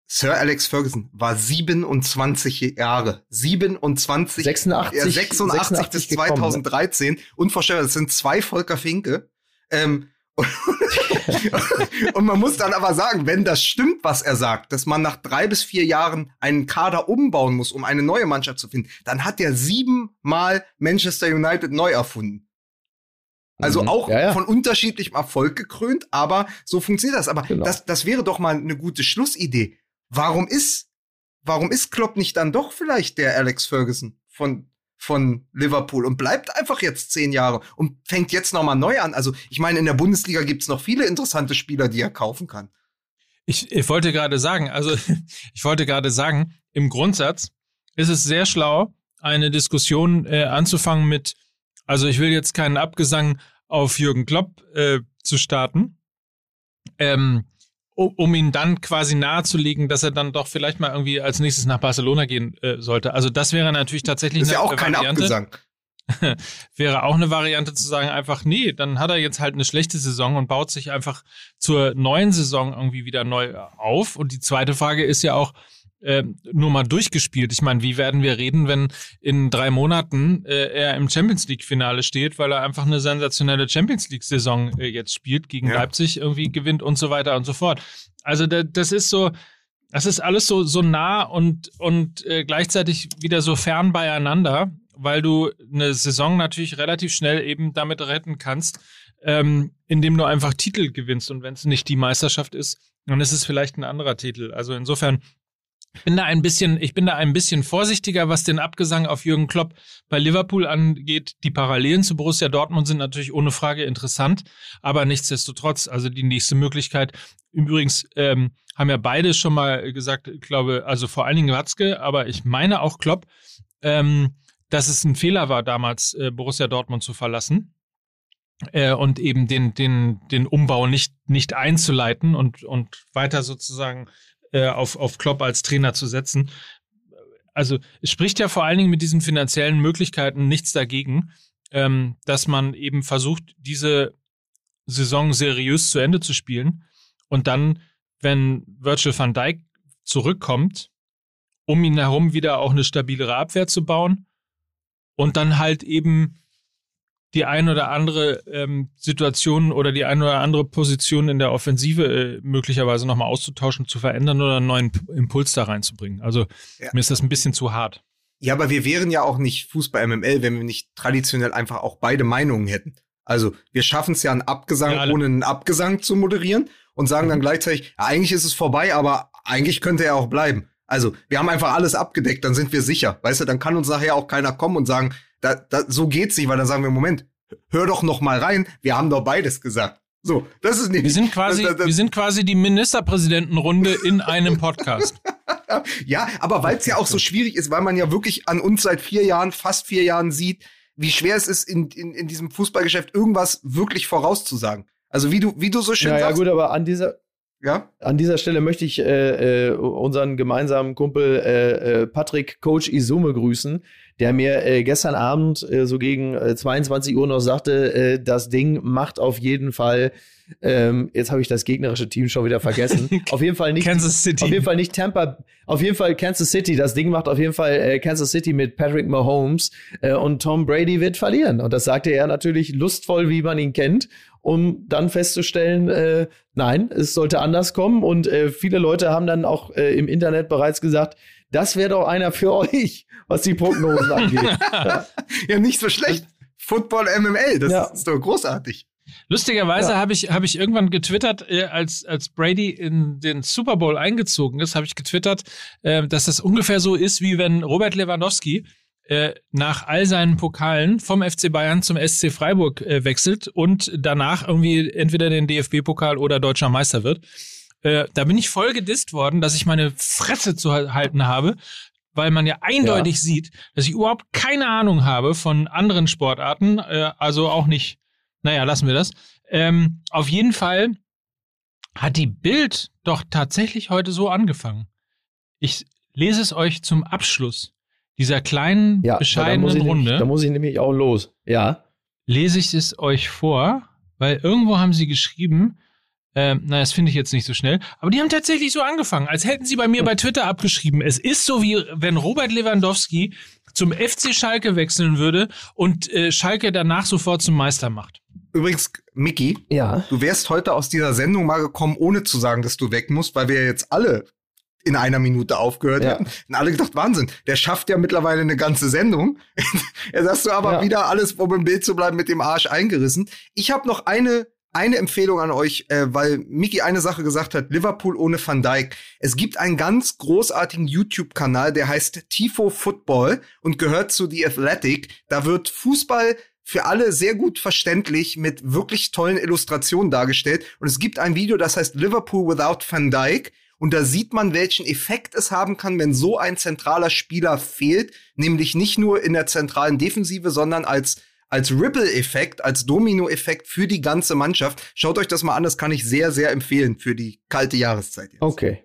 Sir Alex Ferguson war 27 Jahre. 27. 86, äh, 86, 86 bis gekommen, 2013. Ne? Unvorstellbar. Das sind zwei Volker Finke. Ähm, und man muss dann aber sagen, wenn das stimmt, was er sagt, dass man nach drei bis vier Jahren einen Kader umbauen muss, um eine neue Mannschaft zu finden, dann hat er siebenmal Manchester United neu erfunden. Also mhm. auch ja, ja. von unterschiedlichem Erfolg gekrönt, aber so funktioniert das. Aber genau. das, das wäre doch mal eine gute Schlussidee warum ist, warum ist Klopp nicht dann doch vielleicht der Alex Ferguson von, von Liverpool und bleibt einfach jetzt zehn Jahre und fängt jetzt nochmal neu an. Also ich meine, in der Bundesliga gibt's noch viele interessante Spieler, die er kaufen kann. Ich, ich wollte gerade sagen, also ich wollte gerade sagen, im Grundsatz ist es sehr schlau, eine Diskussion äh, anzufangen mit, also ich will jetzt keinen Abgesang auf Jürgen Klopp äh, zu starten, ähm, um ihn dann quasi nahezulegen, dass er dann doch vielleicht mal irgendwie als nächstes nach Barcelona gehen äh, sollte. Also das wäre natürlich tatsächlich das ist eine ja auch kein Variante. Abgesang. wäre auch eine Variante zu sagen, einfach, nee, dann hat er jetzt halt eine schlechte Saison und baut sich einfach zur neuen Saison irgendwie wieder neu auf. Und die zweite Frage ist ja auch, äh, nur mal durchgespielt. Ich meine, wie werden wir reden, wenn in drei Monaten äh, er im Champions League-Finale steht, weil er einfach eine sensationelle Champions League-Saison äh, jetzt spielt, gegen ja. Leipzig irgendwie gewinnt und so weiter und so fort. Also da, das ist so, das ist alles so, so nah und, und äh, gleichzeitig wieder so fern beieinander, weil du eine Saison natürlich relativ schnell eben damit retten kannst, ähm, indem du einfach Titel gewinnst. Und wenn es nicht die Meisterschaft ist, dann ist es vielleicht ein anderer Titel. Also insofern bin da ein bisschen, ich bin da ein bisschen vorsichtiger, was den Abgesang auf Jürgen Klopp bei Liverpool angeht. Die Parallelen zu Borussia Dortmund sind natürlich ohne Frage interessant, aber nichtsdestotrotz, also die nächste Möglichkeit. Übrigens ähm, haben ja beide schon mal gesagt, ich glaube, also vor allen Dingen Watzke, aber ich meine auch Klopp, ähm, dass es ein Fehler war, damals äh, Borussia Dortmund zu verlassen äh, und eben den, den, den Umbau nicht, nicht einzuleiten und, und weiter sozusagen äh, auf, auf Klopp als Trainer zu setzen. Also es spricht ja vor allen Dingen mit diesen finanziellen Möglichkeiten nichts dagegen, ähm, dass man eben versucht, diese Saison seriös zu Ende zu spielen und dann, wenn Virgil van Dijk zurückkommt, um ihn herum wieder auch eine stabilere Abwehr zu bauen und dann halt eben die ein oder andere ähm, Situation oder die ein oder andere Position in der Offensive äh, möglicherweise nochmal auszutauschen, zu verändern oder einen neuen Impuls da reinzubringen. Also ja. mir ist das ein bisschen zu hart. Ja, aber wir wären ja auch nicht Fußball MML, wenn wir nicht traditionell einfach auch beide Meinungen hätten. Also wir schaffen es ja einen Abgesang ja, ohne einen Abgesang zu moderieren und sagen dann mhm. gleichzeitig, ja, eigentlich ist es vorbei, aber eigentlich könnte er auch bleiben. Also wir haben einfach alles abgedeckt, dann sind wir sicher. Weißt du, dann kann uns nachher auch keiner kommen und sagen, da, da, so geht's nicht, weil dann sagen wir, Moment, hör doch noch mal rein, wir haben doch beides gesagt. So, das ist nicht. Wir sind quasi, das, das, wir sind quasi die Ministerpräsidentenrunde in einem Podcast. ja, aber weil es ja auch so schwierig ist, weil man ja wirklich an uns seit vier Jahren, fast vier Jahren sieht, wie schwer es ist, in, in, in diesem Fußballgeschäft irgendwas wirklich vorauszusagen. Also wie du, wie du so schön ja, sagst. Ja, gut, aber an dieser, ja? An dieser Stelle möchte ich äh, äh, unseren gemeinsamen Kumpel äh, äh, Patrick Coach Isume grüßen, der mir äh, gestern Abend äh, so gegen 22 Uhr noch sagte, das Ding macht auf jeden Fall ähm, jetzt habe ich das gegnerische Team schon wieder vergessen. auf jeden Fall nicht Kansas City. Auf jeden Fall nicht Tampa. Auf jeden Fall Kansas City. Das Ding macht auf jeden Fall äh, Kansas City mit Patrick Mahomes äh, und Tom Brady wird verlieren. Und das sagte er natürlich lustvoll, wie man ihn kennt um dann festzustellen, äh, nein, es sollte anders kommen. Und äh, viele Leute haben dann auch äh, im Internet bereits gesagt, das wäre doch einer für euch, was die Prognosen angeht. ja. nicht so schlecht. Football MML, das ja. ist doch großartig. Lustigerweise ja. habe ich, hab ich irgendwann getwittert, äh, als, als Brady in den Super Bowl eingezogen ist, habe ich getwittert, äh, dass das ungefähr so ist, wie wenn Robert Lewandowski äh, nach all seinen Pokalen vom FC Bayern zum SC Freiburg äh, wechselt und danach irgendwie entweder den DFB-Pokal oder deutscher Meister wird. Äh, da bin ich voll gedisst worden, dass ich meine Fresse zu halten habe, weil man ja eindeutig ja. sieht, dass ich überhaupt keine Ahnung habe von anderen Sportarten, äh, also auch nicht, naja, lassen wir das. Ähm, auf jeden Fall hat die Bild doch tatsächlich heute so angefangen. Ich lese es euch zum Abschluss dieser kleinen, ja, bescheidenen Runde. da muss ich nämlich auch los. Ja. Lese ich es euch vor, weil irgendwo haben sie geschrieben, ähm, na, das finde ich jetzt nicht so schnell. Aber die haben tatsächlich so angefangen, als hätten sie bei mir bei Twitter abgeschrieben. Es ist so wie wenn Robert Lewandowski zum FC Schalke wechseln würde und äh, Schalke danach sofort zum Meister macht. Übrigens, Mickey, ja. du wärst heute aus dieser Sendung mal gekommen, ohne zu sagen, dass du weg musst, weil wir jetzt alle in einer Minute aufgehört ja. hätten. Und alle gedacht, Wahnsinn, der schafft ja mittlerweile eine ganze Sendung. Jetzt hast du aber ja. wieder alles, um im Bild zu bleiben, mit dem Arsch eingerissen. Ich habe noch eine, eine Empfehlung an euch, äh, weil Miki eine Sache gesagt hat, Liverpool ohne Van Dijk. Es gibt einen ganz großartigen YouTube-Kanal, der heißt Tifo Football und gehört zu The Athletic. Da wird Fußball für alle sehr gut verständlich mit wirklich tollen Illustrationen dargestellt. Und es gibt ein Video, das heißt Liverpool without Van Dijk. Und da sieht man, welchen Effekt es haben kann, wenn so ein zentraler Spieler fehlt. Nämlich nicht nur in der zentralen Defensive, sondern als als Ripple-Effekt, als Domino-Effekt für die ganze Mannschaft. Schaut euch das mal an, das kann ich sehr, sehr empfehlen für die kalte Jahreszeit jetzt. Okay.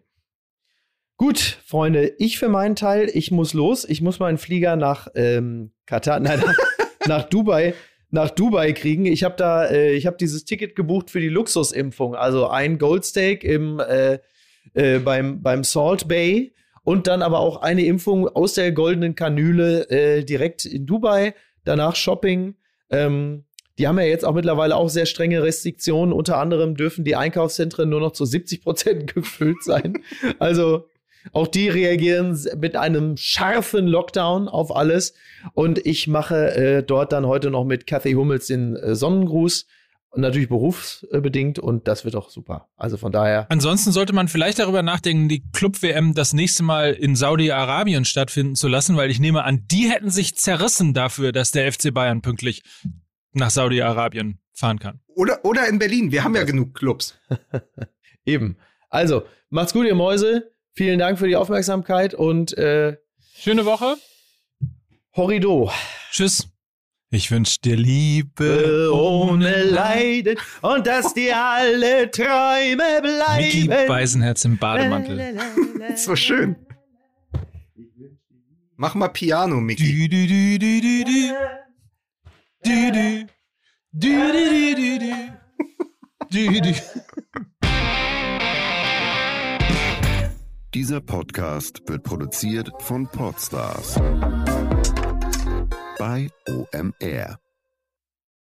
Gut, Freunde, ich für meinen Teil, ich muss los. Ich muss meinen Flieger nach ähm, Katar, nein, nach, nach Dubai, nach Dubai kriegen. Ich habe da, äh, ich habe dieses Ticket gebucht für die Luxusimpfung. Also ein Goldsteak im äh, äh, beim beim Salt Bay und dann aber auch eine Impfung aus der goldenen Kanüle äh, direkt in Dubai. Danach Shopping ähm, die haben ja jetzt auch mittlerweile auch sehr strenge Restriktionen. Unter anderem dürfen die Einkaufszentren nur noch zu 70 Prozent gefüllt sein. also auch die reagieren mit einem scharfen Lockdown auf alles. Und ich mache äh, dort dann heute noch mit Kathy Hummels den äh, Sonnengruß. Und natürlich berufsbedingt und das wird auch super. Also von daher. Ansonsten sollte man vielleicht darüber nachdenken, die Club-WM das nächste Mal in Saudi-Arabien stattfinden zu lassen, weil ich nehme an, die hätten sich zerrissen dafür, dass der FC Bayern pünktlich nach Saudi-Arabien fahren kann. Oder, oder in Berlin. Wir haben ja genug Clubs. Eben. Also, macht's gut, ihr Mäuse. Vielen Dank für die Aufmerksamkeit und äh, schöne Woche. Horrido. Tschüss. Ich wünsch dir Liebe ohne Leiden und dass dir alle Träume bleiben. Mickey Beisenherz im Bademantel. so schön. Mach mal Piano, Mickey. Du, du, du, du, du. Du, du. Du, du, du, du, du. du, Dieser Podcast wird produziert von Podstars bei OMR.